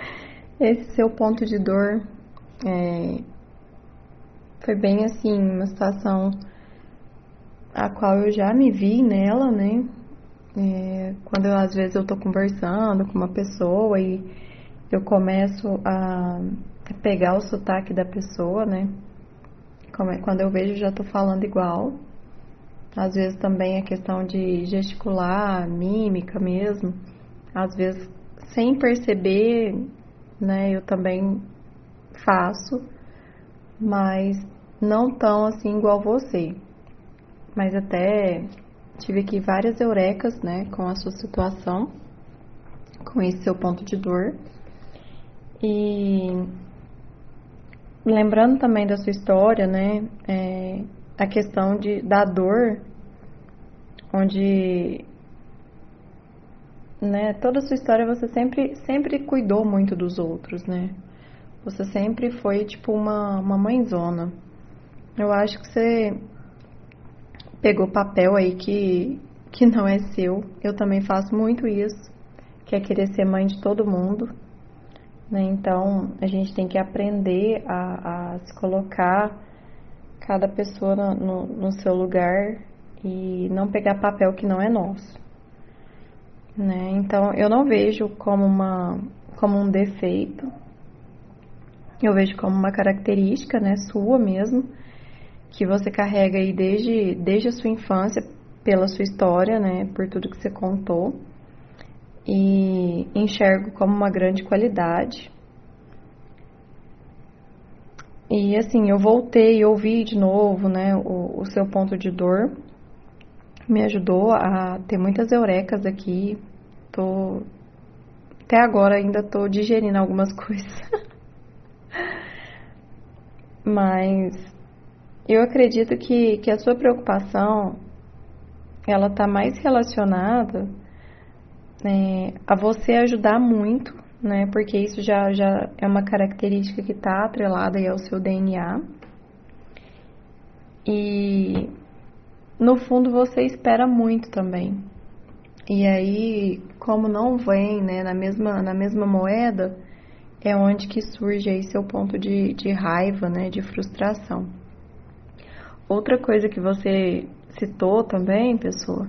[laughs] esse seu ponto de dor é, foi bem assim, uma situação a qual eu já me vi nela, né? É, quando eu, às vezes eu tô conversando com uma pessoa e eu começo a pegar o sotaque da pessoa, né? Quando eu vejo já tô falando igual. Às vezes também a questão de gesticular, mímica mesmo. Às vezes sem perceber, né, eu também faço, mas não tão assim igual você. Mas até tive aqui várias eurecas, né, com a sua situação, com esse seu ponto de dor. E lembrando também da sua história, né, é, a questão de, da dor, onde né, toda a sua história você sempre, sempre cuidou muito dos outros, né? Você sempre foi tipo uma, uma mãezona. Eu acho que você pegou papel aí que, que não é seu. Eu também faço muito isso, que é querer ser mãe de todo mundo. Né? Então, a gente tem que aprender a, a se colocar cada pessoa no, no, no, seu lugar e não pegar papel que não é nosso. Né? Então, eu não vejo como, uma, como um defeito, eu vejo como uma característica né, sua mesmo, que você carrega aí desde, desde a sua infância, pela sua história, né, por tudo que você contou e enxergo como uma grande qualidade. E assim, eu voltei e ouvi de novo, né, o, o seu ponto de dor. Me ajudou a ter muitas eurecas aqui. Tô até agora ainda tô digerindo algumas [laughs] coisas. Mas eu acredito que, que a sua preocupação ela está mais relacionada é, a você ajudar muito, né? Porque isso já, já é uma característica que está atrelada ao seu DNA. E no fundo você espera muito também. E aí, como não vem né, na, mesma, na mesma moeda, é onde que surge aí seu ponto de, de raiva, né, de frustração. Outra coisa que você citou também, pessoa,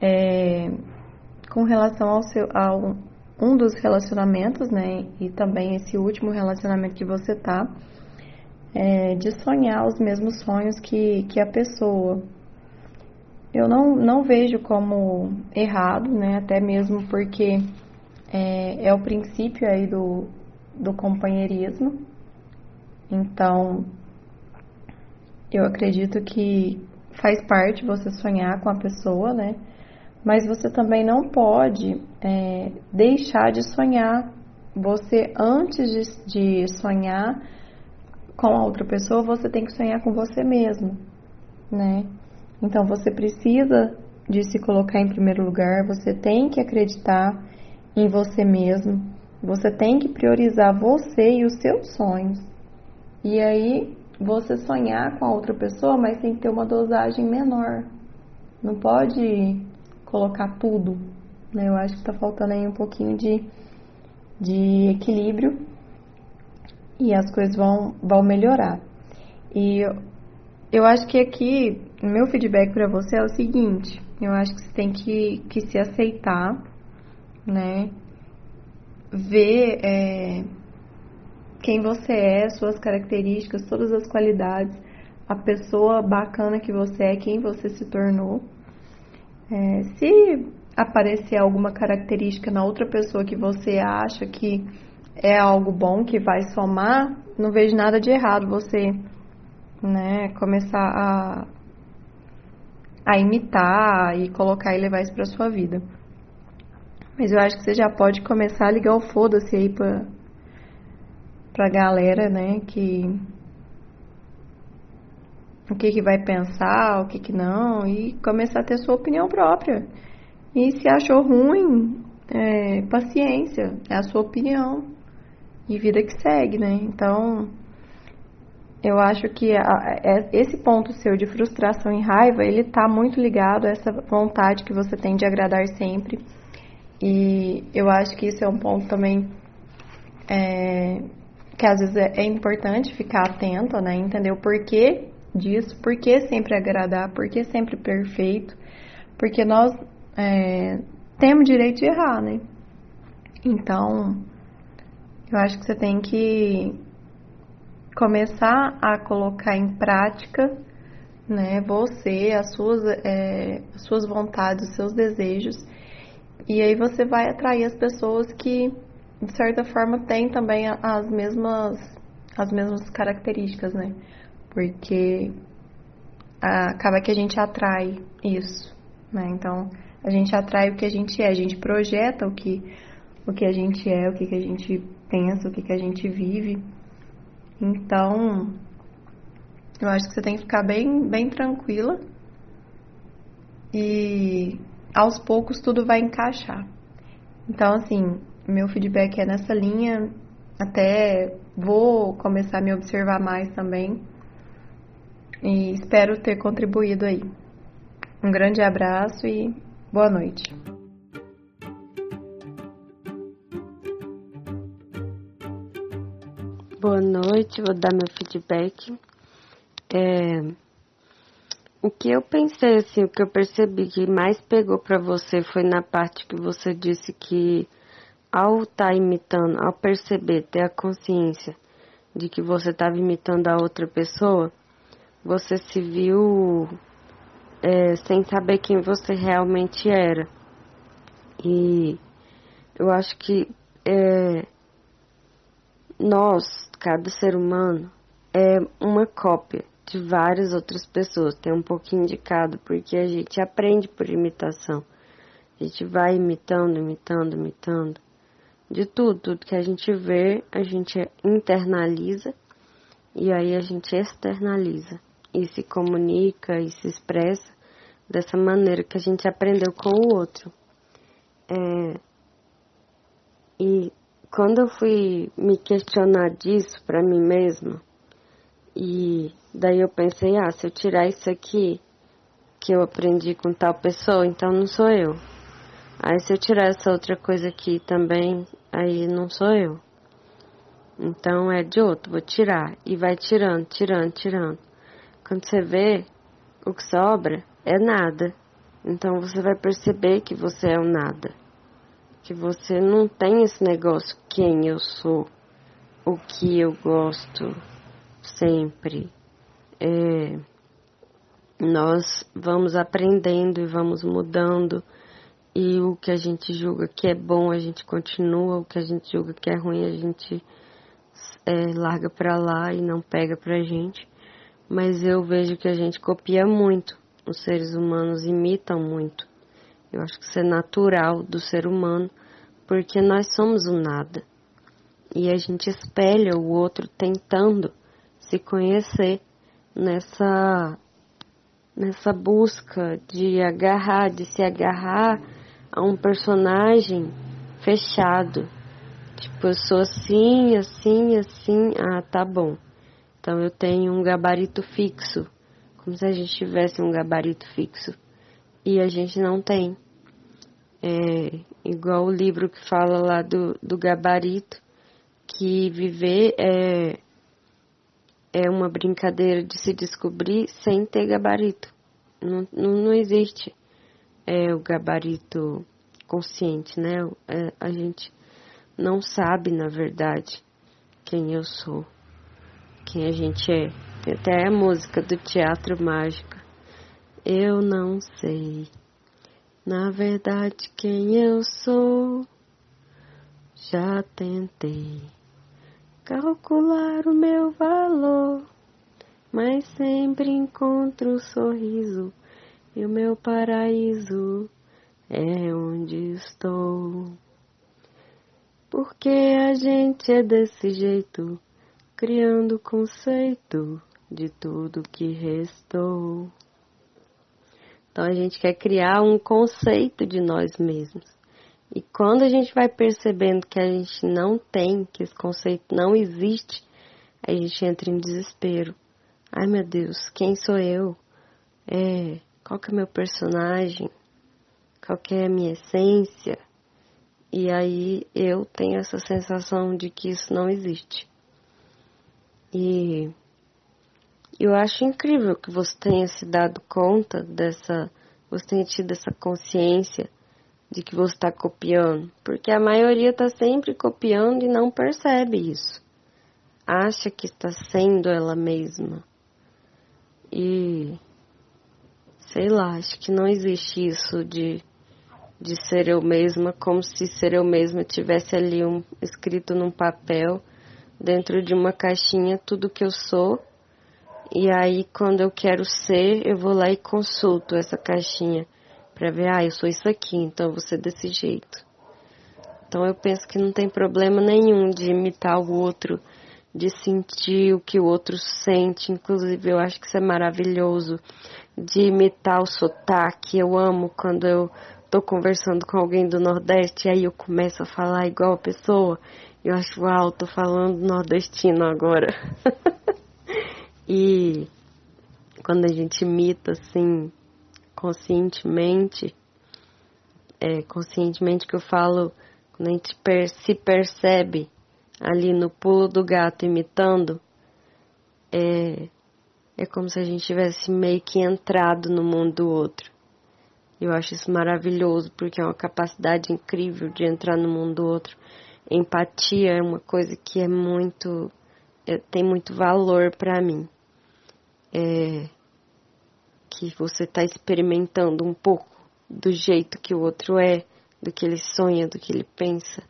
é com relação ao seu ao um dos relacionamentos, né, e também esse último relacionamento que você tá, é, de sonhar os mesmos sonhos que, que a pessoa. Eu não, não vejo como errado, né, até mesmo porque é, é o princípio aí do, do companheirismo. Então, eu acredito que faz parte você sonhar com a pessoa, né? Mas você também não pode é, deixar de sonhar. Você, antes de, de sonhar com a outra pessoa, você tem que sonhar com você mesmo, né? Então você precisa de se colocar em primeiro lugar, você tem que acreditar em você mesmo, você tem que priorizar você e os seus sonhos. E aí você sonhar com a outra pessoa, mas tem que ter uma dosagem menor. Não pode colocar tudo. Né? Eu acho que está faltando aí um pouquinho de, de equilíbrio e as coisas vão, vão melhorar. E eu, eu acho que aqui, meu feedback para você é o seguinte: eu acho que você tem que, que se aceitar, né? Ver é, quem você é, suas características, todas as qualidades, a pessoa bacana que você é, quem você se tornou é, se aparecer alguma característica na outra pessoa que você acha que é algo bom, que vai somar, não vejo nada de errado você né, começar a, a imitar e colocar e levar isso para sua vida. Mas eu acho que você já pode começar a ligar o foda-se aí pra, pra galera, né, que o que, que vai pensar, o que, que não, e começar a ter sua opinião própria. E se achou ruim, é, paciência, é a sua opinião. E vida que segue, né? Então, eu acho que a, a, é, esse ponto seu de frustração e raiva, ele tá muito ligado a essa vontade que você tem de agradar sempre. E eu acho que isso é um ponto também é, que às vezes é, é importante ficar atento, né? Entender o porquê disso, por que sempre agradar, por que sempre perfeito, porque nós é, temos direito de errar, né? Então, eu acho que você tem que começar a colocar em prática, né, você, as suas, é, as suas vontades, os seus desejos, e aí você vai atrair as pessoas que, de certa forma, têm também as mesmas, as mesmas características, né? Porque acaba que a gente atrai isso, né? Então, a gente atrai o que a gente é, a gente projeta o que, o que a gente é, o que, que a gente pensa, o que, que a gente vive. Então, eu acho que você tem que ficar bem, bem tranquila e aos poucos tudo vai encaixar. Então, assim, meu feedback é nessa linha, até vou começar a me observar mais também e espero ter contribuído aí. Um grande abraço e boa noite. Boa noite, vou dar meu feedback. É, o que eu pensei, assim, o que eu percebi que mais pegou para você foi na parte que você disse que ao estar tá imitando, ao perceber, ter a consciência de que você estava imitando a outra pessoa, você se viu é, sem saber quem você realmente era. E eu acho que é, nós, cada ser humano, é uma cópia de várias outras pessoas. Tem um pouquinho de cada, porque a gente aprende por imitação. A gente vai imitando, imitando, imitando de tudo, tudo que a gente vê, a gente internaliza e aí a gente externaliza e se comunica e se expressa dessa maneira que a gente aprendeu com o outro. É, e quando eu fui me questionar disso para mim mesma, e daí eu pensei, ah, se eu tirar isso aqui que eu aprendi com tal pessoa, então não sou eu. Aí se eu tirar essa outra coisa aqui também, aí não sou eu. Então é de outro, vou tirar. E vai tirando, tirando, tirando. Quando você vê, o que sobra é nada. Então você vai perceber que você é o nada. Que você não tem esse negócio quem eu sou, o que eu gosto sempre. É, nós vamos aprendendo e vamos mudando e o que a gente julga que é bom a gente continua, o que a gente julga que é ruim a gente é, larga para lá e não pega pra gente. Mas eu vejo que a gente copia muito, os seres humanos imitam muito. Eu acho que isso é natural do ser humano, porque nós somos o nada. E a gente espelha o outro tentando se conhecer nessa nessa busca de agarrar, de se agarrar a um personagem fechado. Tipo, eu sou assim, assim, assim. Ah, tá bom. Então eu tenho um gabarito fixo. Como se a gente tivesse um gabarito fixo. E a gente não tem. É igual o livro que fala lá do, do gabarito, que viver é, é uma brincadeira de se descobrir sem ter gabarito. Não, não, não existe é o gabarito consciente, né? É, a gente não sabe, na verdade, quem eu sou, quem a gente é. Tem até a música do Teatro Mágica. Eu não sei, na verdade, quem eu sou. Já tentei calcular o meu valor, mas sempre encontro o sorriso e o meu paraíso é onde estou. Porque a gente é desse jeito, criando conceito de tudo que restou. Então a gente quer criar um conceito de nós mesmos. E quando a gente vai percebendo que a gente não tem, que esse conceito não existe, a gente entra em desespero. Ai meu Deus, quem sou eu? É, qual que é meu personagem, qual que é a minha essência. E aí eu tenho essa sensação de que isso não existe. E eu acho incrível que você tenha se dado conta dessa, você tenha tido essa consciência de que você está copiando, porque a maioria está sempre copiando e não percebe isso. Acha que está sendo ela mesma. E sei lá, acho que não existe isso de, de ser eu mesma, como se ser eu mesma tivesse ali um, escrito num papel, dentro de uma caixinha, tudo que eu sou. E aí, quando eu quero ser, eu vou lá e consulto essa caixinha para ver, ah, eu sou isso aqui, então ser desse jeito. Então eu penso que não tem problema nenhum de imitar o outro, de sentir o que o outro sente. Inclusive, eu acho que isso é maravilhoso de imitar o sotaque. Eu amo quando eu tô conversando com alguém do Nordeste e aí eu começo a falar igual a pessoa. Eu acho, uau, tô falando nordestino agora. [laughs] e quando a gente imita assim, conscientemente, é, conscientemente que eu falo, quando a gente per se percebe ali no pulo do gato imitando, é, é como se a gente tivesse meio que entrado no mundo do outro. Eu acho isso maravilhoso, porque é uma capacidade incrível de entrar no mundo do outro. Empatia é uma coisa que é muito. É, tem muito valor para mim. É, que você está experimentando um pouco do jeito que o outro é, do que ele sonha, do que ele pensa.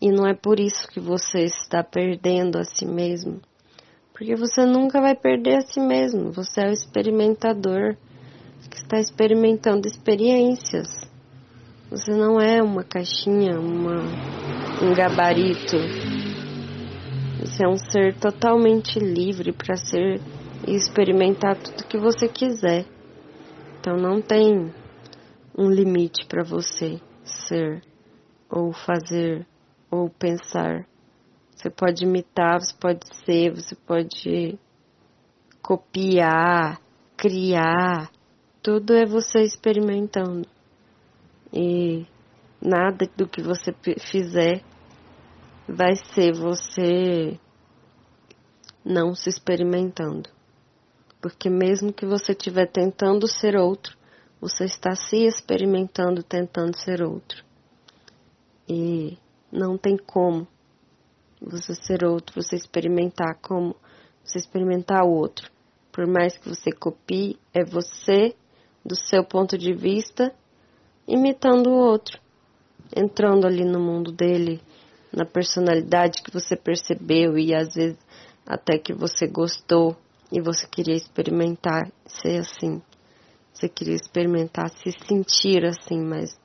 E não é por isso que você está perdendo a si mesmo. Porque você nunca vai perder a si mesmo. Você é o experimentador que está experimentando experiências. Você não é uma caixinha, uma, um gabarito. Você é um ser totalmente livre para ser e experimentar tudo que você quiser. Então não tem um limite para você ser ou fazer ou pensar. Você pode imitar, você pode ser, você pode copiar, criar. Tudo é você experimentando. E nada do que você fizer vai ser você não se experimentando. Porque mesmo que você estiver tentando ser outro, você está se experimentando tentando ser outro. E não tem como você ser outro, você experimentar como você experimentar o outro. Por mais que você copie, é você, do seu ponto de vista, imitando o outro. Entrando ali no mundo dele, na personalidade que você percebeu e às vezes até que você gostou e você queria experimentar ser assim. Você queria experimentar se sentir assim, mas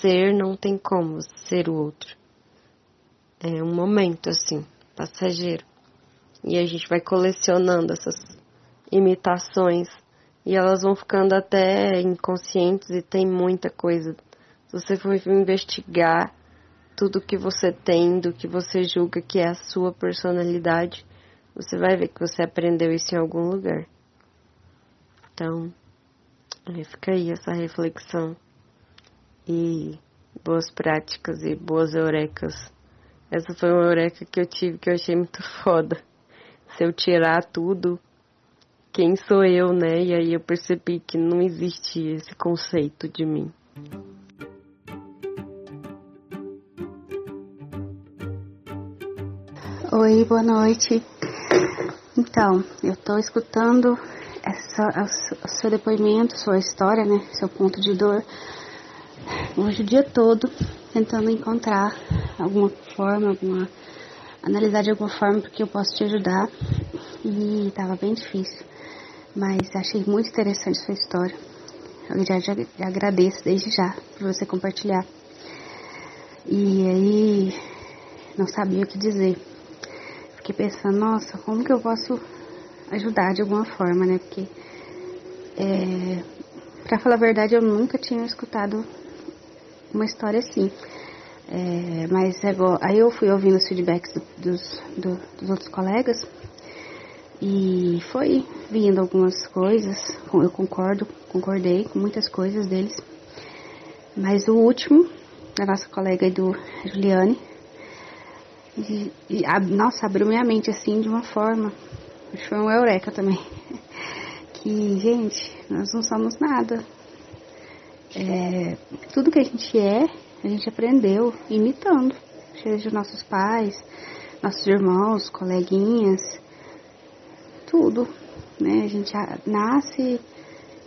ser não tem como ser o outro. É um momento assim, passageiro. E a gente vai colecionando essas imitações e elas vão ficando até inconscientes e tem muita coisa. Se você for investigar tudo que você tem, do que você julga que é a sua personalidade, você vai ver que você aprendeu isso em algum lugar. Então, fica aí essa reflexão. E boas práticas e boas eurecas. Essa foi uma eureka que eu tive que eu achei muito [laughs] foda. Se eu tirar tudo, quem sou eu, né? E aí eu percebi que não existia esse conceito de mim. Oi, boa noite. Então, eu estou escutando essa, o seu depoimento, sua história, né? Seu ponto de dor. Hoje o dia todo tentando encontrar alguma forma, alguma analisar de alguma forma porque eu posso te ajudar e estava bem difícil, mas achei muito interessante sua história. Eu já, já, agradeço desde já por você compartilhar. E aí não sabia o que dizer fiquei pensando, nossa, como que eu posso ajudar de alguma forma, né? Porque, é, pra falar a verdade, eu nunca tinha escutado uma história assim. É, mas agora, aí eu fui ouvindo os feedbacks do, dos, do, dos outros colegas e foi vindo algumas coisas, eu concordo, concordei com muitas coisas deles. Mas o último, da nossa colega do Juliane, e, e a, nossa, abriu minha mente assim de uma forma. Foi um eureka também. [laughs] Que, gente, nós não somos nada. É, tudo que a gente é, a gente aprendeu imitando. Seja nossos pais, nossos irmãos, coleguinhas, tudo. Né? A gente nasce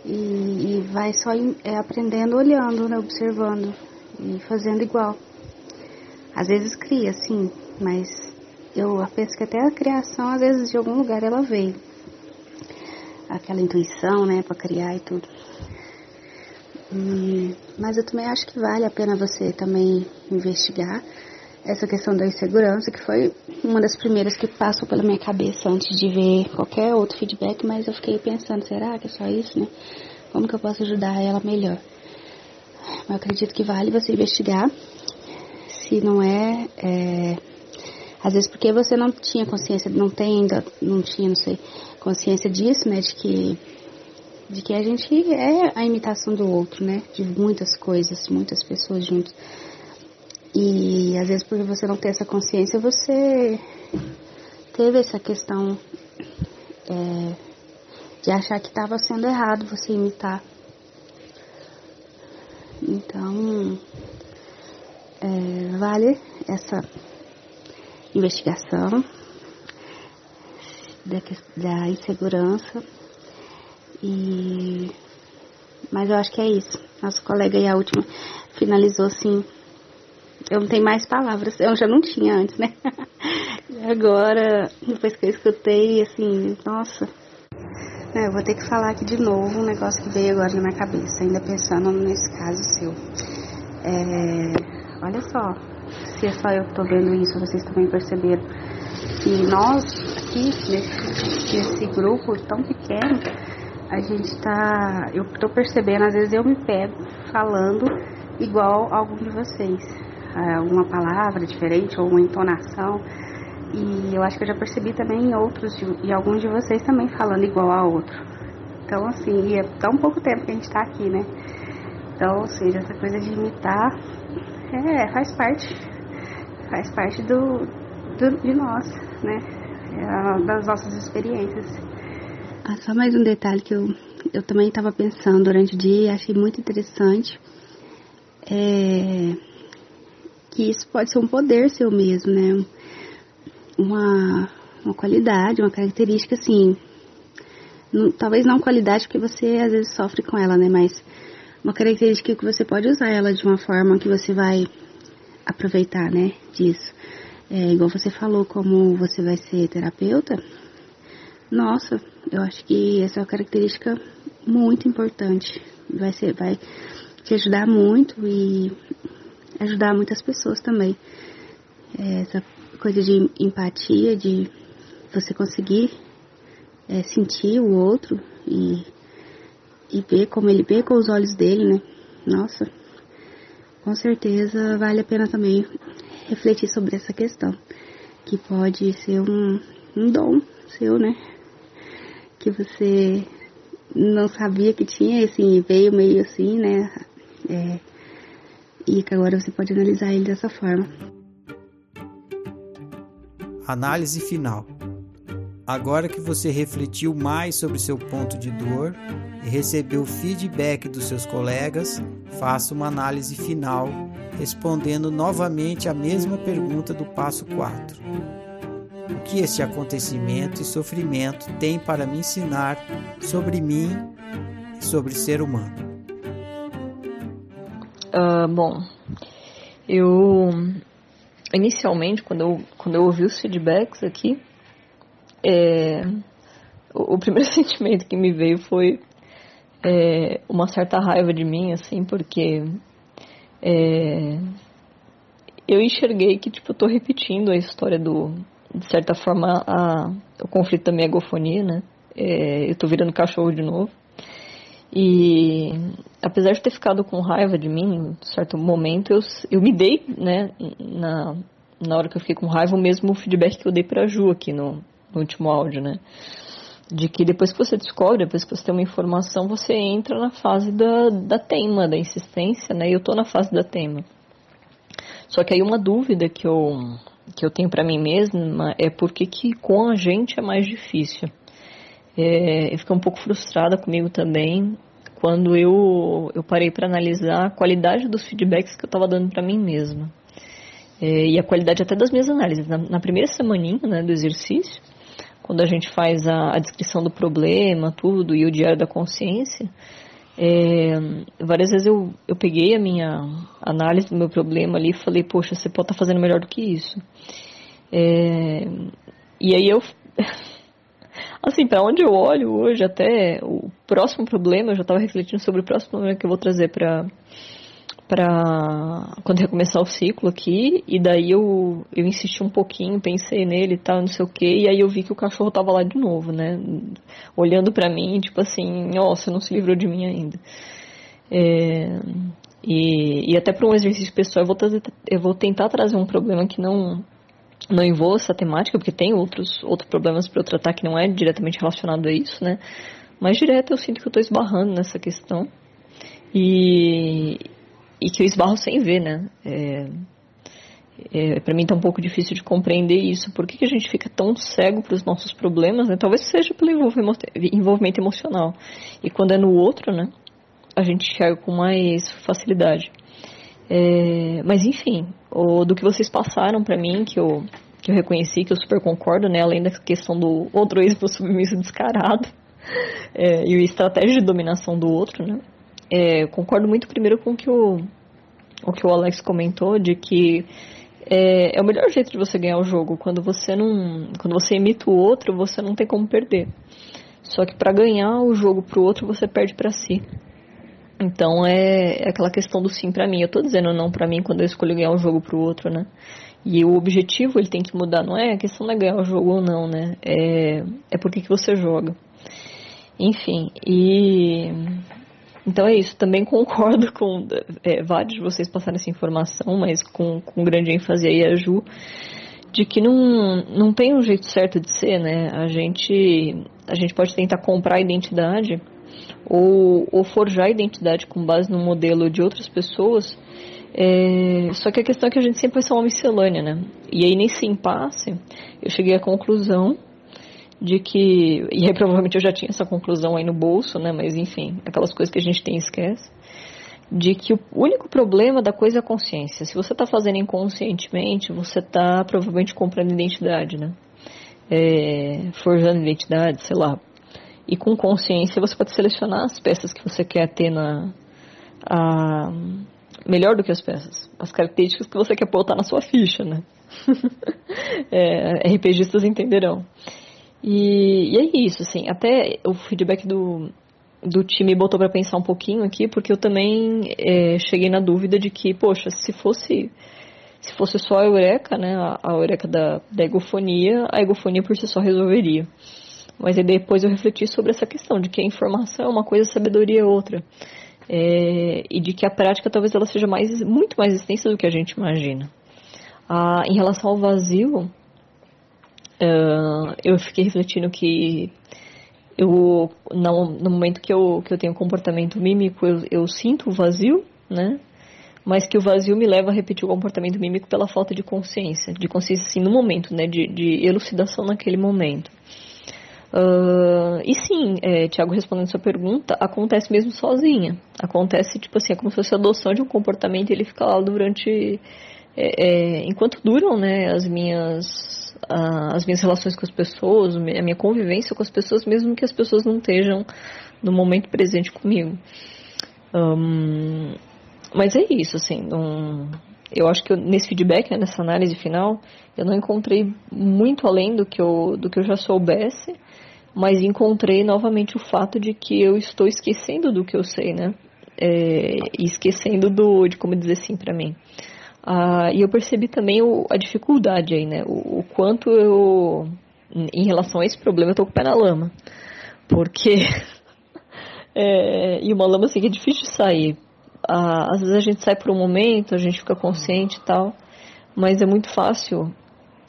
e, e vai só é, aprendendo olhando, né? observando e fazendo igual. Às vezes cria, sim, mas eu penso que até a criação, às vezes, de algum lugar ela veio. Aquela intuição, né, para criar e tudo. E, mas eu também acho que vale a pena você também investigar essa questão da insegurança, que foi uma das primeiras que passou pela minha cabeça antes de ver qualquer outro feedback, mas eu fiquei pensando, será que é só isso, né? Como que eu posso ajudar ela melhor? Eu acredito que vale você investigar. Se não é, é às vezes porque você não tinha consciência, não tem ainda, não tinha, não sei, consciência disso, né? De que, de que a gente é a imitação do outro, né? De muitas coisas, muitas pessoas juntas. E às vezes porque você não tem essa consciência, você teve essa questão é, de achar que estava sendo errado você imitar. Então, é, vale essa investigação da, da insegurança e mas eu acho que é isso. Nosso colega aí a última finalizou assim. Eu não tenho mais palavras, eu já não tinha antes, né? [laughs] Agora, depois que eu escutei, assim, nossa. Não, eu vou ter que falar aqui de novo um negócio que veio agora na minha cabeça, ainda pensando nesse caso seu. É, olha só, se é só eu que tô vendo isso, vocês também perceberam que nós aqui, nesse, nesse grupo tão pequeno, a gente tá. Eu tô percebendo, às vezes eu me pego falando igual algum de vocês. Alguma palavra diferente ou uma entonação. E eu acho que eu já percebi também em outros, e alguns de vocês também falando igual a outro. Então, assim, é tão pouco tempo que a gente tá aqui, né? Então, ou seja, essa coisa de imitar, é, faz parte, faz parte do, do de nós, né? É, das nossas experiências. Ah, só mais um detalhe que eu, eu também estava pensando durante o dia e achei muito interessante. É que isso pode ser um poder seu mesmo, né? Uma, uma qualidade, uma característica, assim. Não, talvez não qualidade porque você às vezes sofre com ela, né? Mas uma característica que você pode usar ela de uma forma que você vai aproveitar, né? Disso. É, igual você falou, como você vai ser terapeuta, nossa, eu acho que essa é uma característica muito importante. Vai ser, vai te ajudar muito e ajudar muitas pessoas também. É, essa coisa de empatia, de você conseguir é, sentir o outro e, e ver como ele vê com os olhos dele, né? Nossa, com certeza vale a pena também refletir sobre essa questão, que pode ser um, um dom seu, né? que você não sabia que tinha, assim, veio meio assim, né? É, e que agora você pode analisar ele dessa forma. Análise final. Agora que você refletiu mais sobre seu ponto de dor e recebeu feedback dos seus colegas, faça uma análise final, respondendo novamente a mesma pergunta do passo 4 o que este acontecimento e sofrimento tem para me ensinar sobre mim e sobre ser humano. Uh, bom, eu inicialmente quando eu quando eu ouvi os feedbacks aqui, é, o, o, primeiro [laughs] sentimento que me veio foi é, uma certa raiva de mim, assim, porque é, eu enxerguei que tipo eu tô repetindo a história do de certa forma, a, o conflito da megafonia, né? É, eu tô virando cachorro de novo. E apesar de ter ficado com raiva de mim, em certo momento, eu, eu me dei, né, na, na hora que eu fiquei com raiva, o mesmo feedback que eu dei pra Ju aqui no, no último áudio, né? De que depois que você descobre, depois que você tem uma informação, você entra na fase da, da teima, da insistência, né? E eu tô na fase da teima. Só que aí uma dúvida que eu, que eu tenho para mim mesma é porque que com a gente é mais difícil. É, eu fiquei um pouco frustrada comigo também quando eu, eu parei para analisar a qualidade dos feedbacks que eu estava dando para mim mesma. É, e a qualidade até das minhas análises. Na, na primeira semaninha né, do exercício, quando a gente faz a, a descrição do problema, tudo, e o diário da consciência, é, várias vezes eu, eu peguei a minha análise do meu problema ali e falei, poxa, você pode estar tá fazendo melhor do que isso. É, e aí eu, assim, para onde eu olho hoje, até o próximo problema, eu já estava refletindo sobre o próximo problema que eu vou trazer para para quando recomeçar o ciclo aqui, e daí eu, eu insisti um pouquinho, pensei nele e tal, não sei o que, e aí eu vi que o cachorro tava lá de novo, né? Olhando para mim, tipo assim, nossa, não se livrou de mim ainda. É, e, e até para um exercício pessoal eu vou, trazer, eu vou tentar trazer um problema que não não envolva essa temática, porque tem outros, outros problemas para eu tratar que não é diretamente relacionado a isso, né? Mas direto eu sinto que eu estou esbarrando nessa questão. E, e que eu esbarro sem ver, né? É, É, para mim tá um pouco difícil de compreender isso. Por que, que a gente fica tão cego para os nossos problemas? Né? Talvez seja pelo envolvimento emocional. E quando é no outro, né, a gente enxerga com mais facilidade. É, mas enfim, o, do que vocês passaram para mim, que eu, que eu reconheci, que eu super concordo, né, além da questão do altruísmo submisso descarado é, e a estratégia de dominação do outro, né, é, concordo muito primeiro com o que o, o que o Alex comentou, de que é, é, o melhor jeito de você ganhar o jogo. Quando você não, quando você imita o outro, você não tem como perder. Só que para ganhar o jogo pro outro, você perde para si. Então é, é, aquela questão do sim para mim. Eu tô dizendo não para mim quando eu escolho ganhar um jogo pro outro, né? E o objetivo ele tem que mudar, não é a questão de ganhar o jogo ou não, né? É, é porque que você joga. Enfim, e então é isso. Também [laughs] concordo com é, vários de vocês passarem essa informação, mas com, com grande ênfase aí a Ju, de que não, não tem um jeito certo de ser, né? A gente, a gente pode tentar comprar a identidade ou, ou forjar identidade com base no modelo de outras pessoas. É, só que a questão é que a gente sempre vai ser uma miscelânea, né? E aí nesse impasse, eu cheguei à conclusão de que, e aí provavelmente eu já tinha essa conclusão aí no bolso, né? Mas enfim, aquelas coisas que a gente tem e esquece, de que o único problema da coisa é a consciência. Se você está fazendo inconscientemente, você está provavelmente comprando identidade, né? É, forjando identidade, sei lá, e com consciência você pode selecionar as peças que você quer ter na. A, melhor do que as peças, as características que você quer botar na sua ficha, né? [laughs] é, RPGistas entenderão. E, e, é isso, assim, até o feedback do, do time botou para pensar um pouquinho aqui, porque eu também é, cheguei na dúvida de que, poxa, se fosse se fosse só a Eureka, né, a, a Eureka da, da egofonia, a egofonia por si só resolveria. Mas aí depois eu refleti sobre essa questão de que a informação é uma coisa, a sabedoria é outra. É, e de que a prática talvez ela seja mais, muito mais extensa do que a gente imagina. Ah, em relação ao vazio, uh, eu fiquei refletindo que eu, no, no, momento que eu, que eu tenho comportamento mímico, eu, eu sinto o vazio, né? mas que o vazio me leva a repetir o comportamento mímico pela falta de consciência, de consciência assim no momento, né, de, de elucidação naquele momento. Uh, e sim, é, Tiago, respondendo sua pergunta, acontece mesmo sozinha. Acontece, tipo assim, é como se fosse a adoção de um comportamento e ele fica lá durante. É, é, enquanto duram, né, as minhas, as minhas relações com as pessoas, a minha convivência com as pessoas, mesmo que as pessoas não estejam no momento presente comigo. Um, mas é isso, assim, eu acho que eu, nesse feedback, né, nessa análise final, eu não encontrei muito além do que eu, do que eu já soubesse mas encontrei novamente o fato de que eu estou esquecendo do que eu sei, né? É, esquecendo do, de como dizer sim para mim. Ah, e eu percebi também o, a dificuldade aí, né? O, o, quanto eu, em relação a esse problema, eu tô com o pé na lama. Porque. [laughs] é, e uma lama assim que é difícil de sair. Ah, às vezes a gente sai por um momento, a gente fica consciente e tal, mas é muito fácil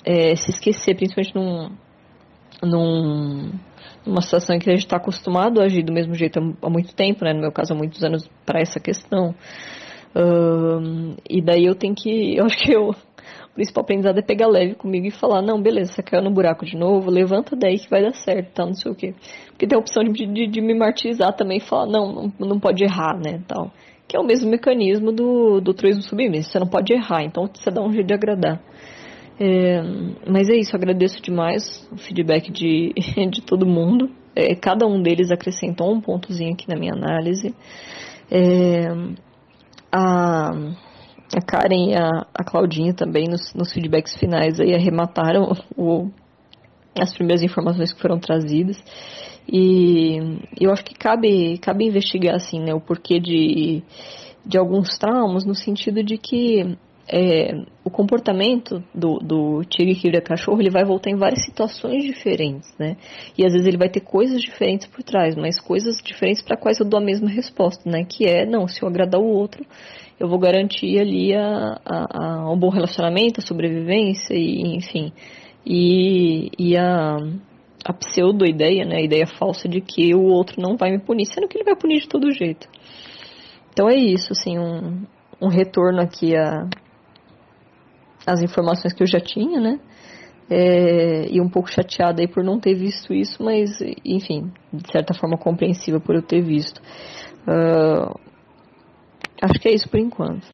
é, se esquecer, principalmente num, num, numa situação em que a gente está acostumado a agir do mesmo jeito há muito tempo, né? No meu caso, há muitos anos para essa questão. E daí eu tenho que. [laughs] Eu acho que eu, o principal aprendizado é pegar leve comigo e falar: não, beleza, você caiu no buraco de novo, levanta daí que vai dar certo, tá? Não sei o quê. Porque tem a opção de, de, de me martirizar também e falar: não, não, não pode errar, né? Tal. Que é o mesmo mecanismo do, do truísmo submisso. Você não pode errar, então você dá um jeito de agradar. É, mas é isso, agradeço demais o feedback de, [laughs] de todo mundo. É, cada um deles acrescentou um pontozinho aqui na minha análise. É, a, a Karen e a, a Claudinha também, nos, nos feedbacks finais, aí arremataram [laughs] o, as primeiras informações que foram trazidas. E eu acho que cabe, cabe investigar assim, né, o porquê de, de alguns traumas, no sentido de que é, o comportamento do, do tigre que vira cachorro ele vai voltar em várias situações diferentes, né? E às vezes ele vai ter coisas diferentes por trás, mas coisas diferentes para quais eu dou a mesma resposta, né? Que é, não, se eu agradar o outro, eu vou garantir ali a, a, a um bom relacionamento, a sobrevivência e, enfim, e, e a, a pseudo-ideia, né? A ideia falsa de que o outro não vai me punir, sendo que ele vai punir de todo jeito. Então é isso, assim, um, um retorno aqui a as informações que eu já tinha, né? É, e um pouco chateada aí por não ter visto isso, mas enfim, de certa forma compreensiva por eu ter visto. Uh, acho que é isso por enquanto.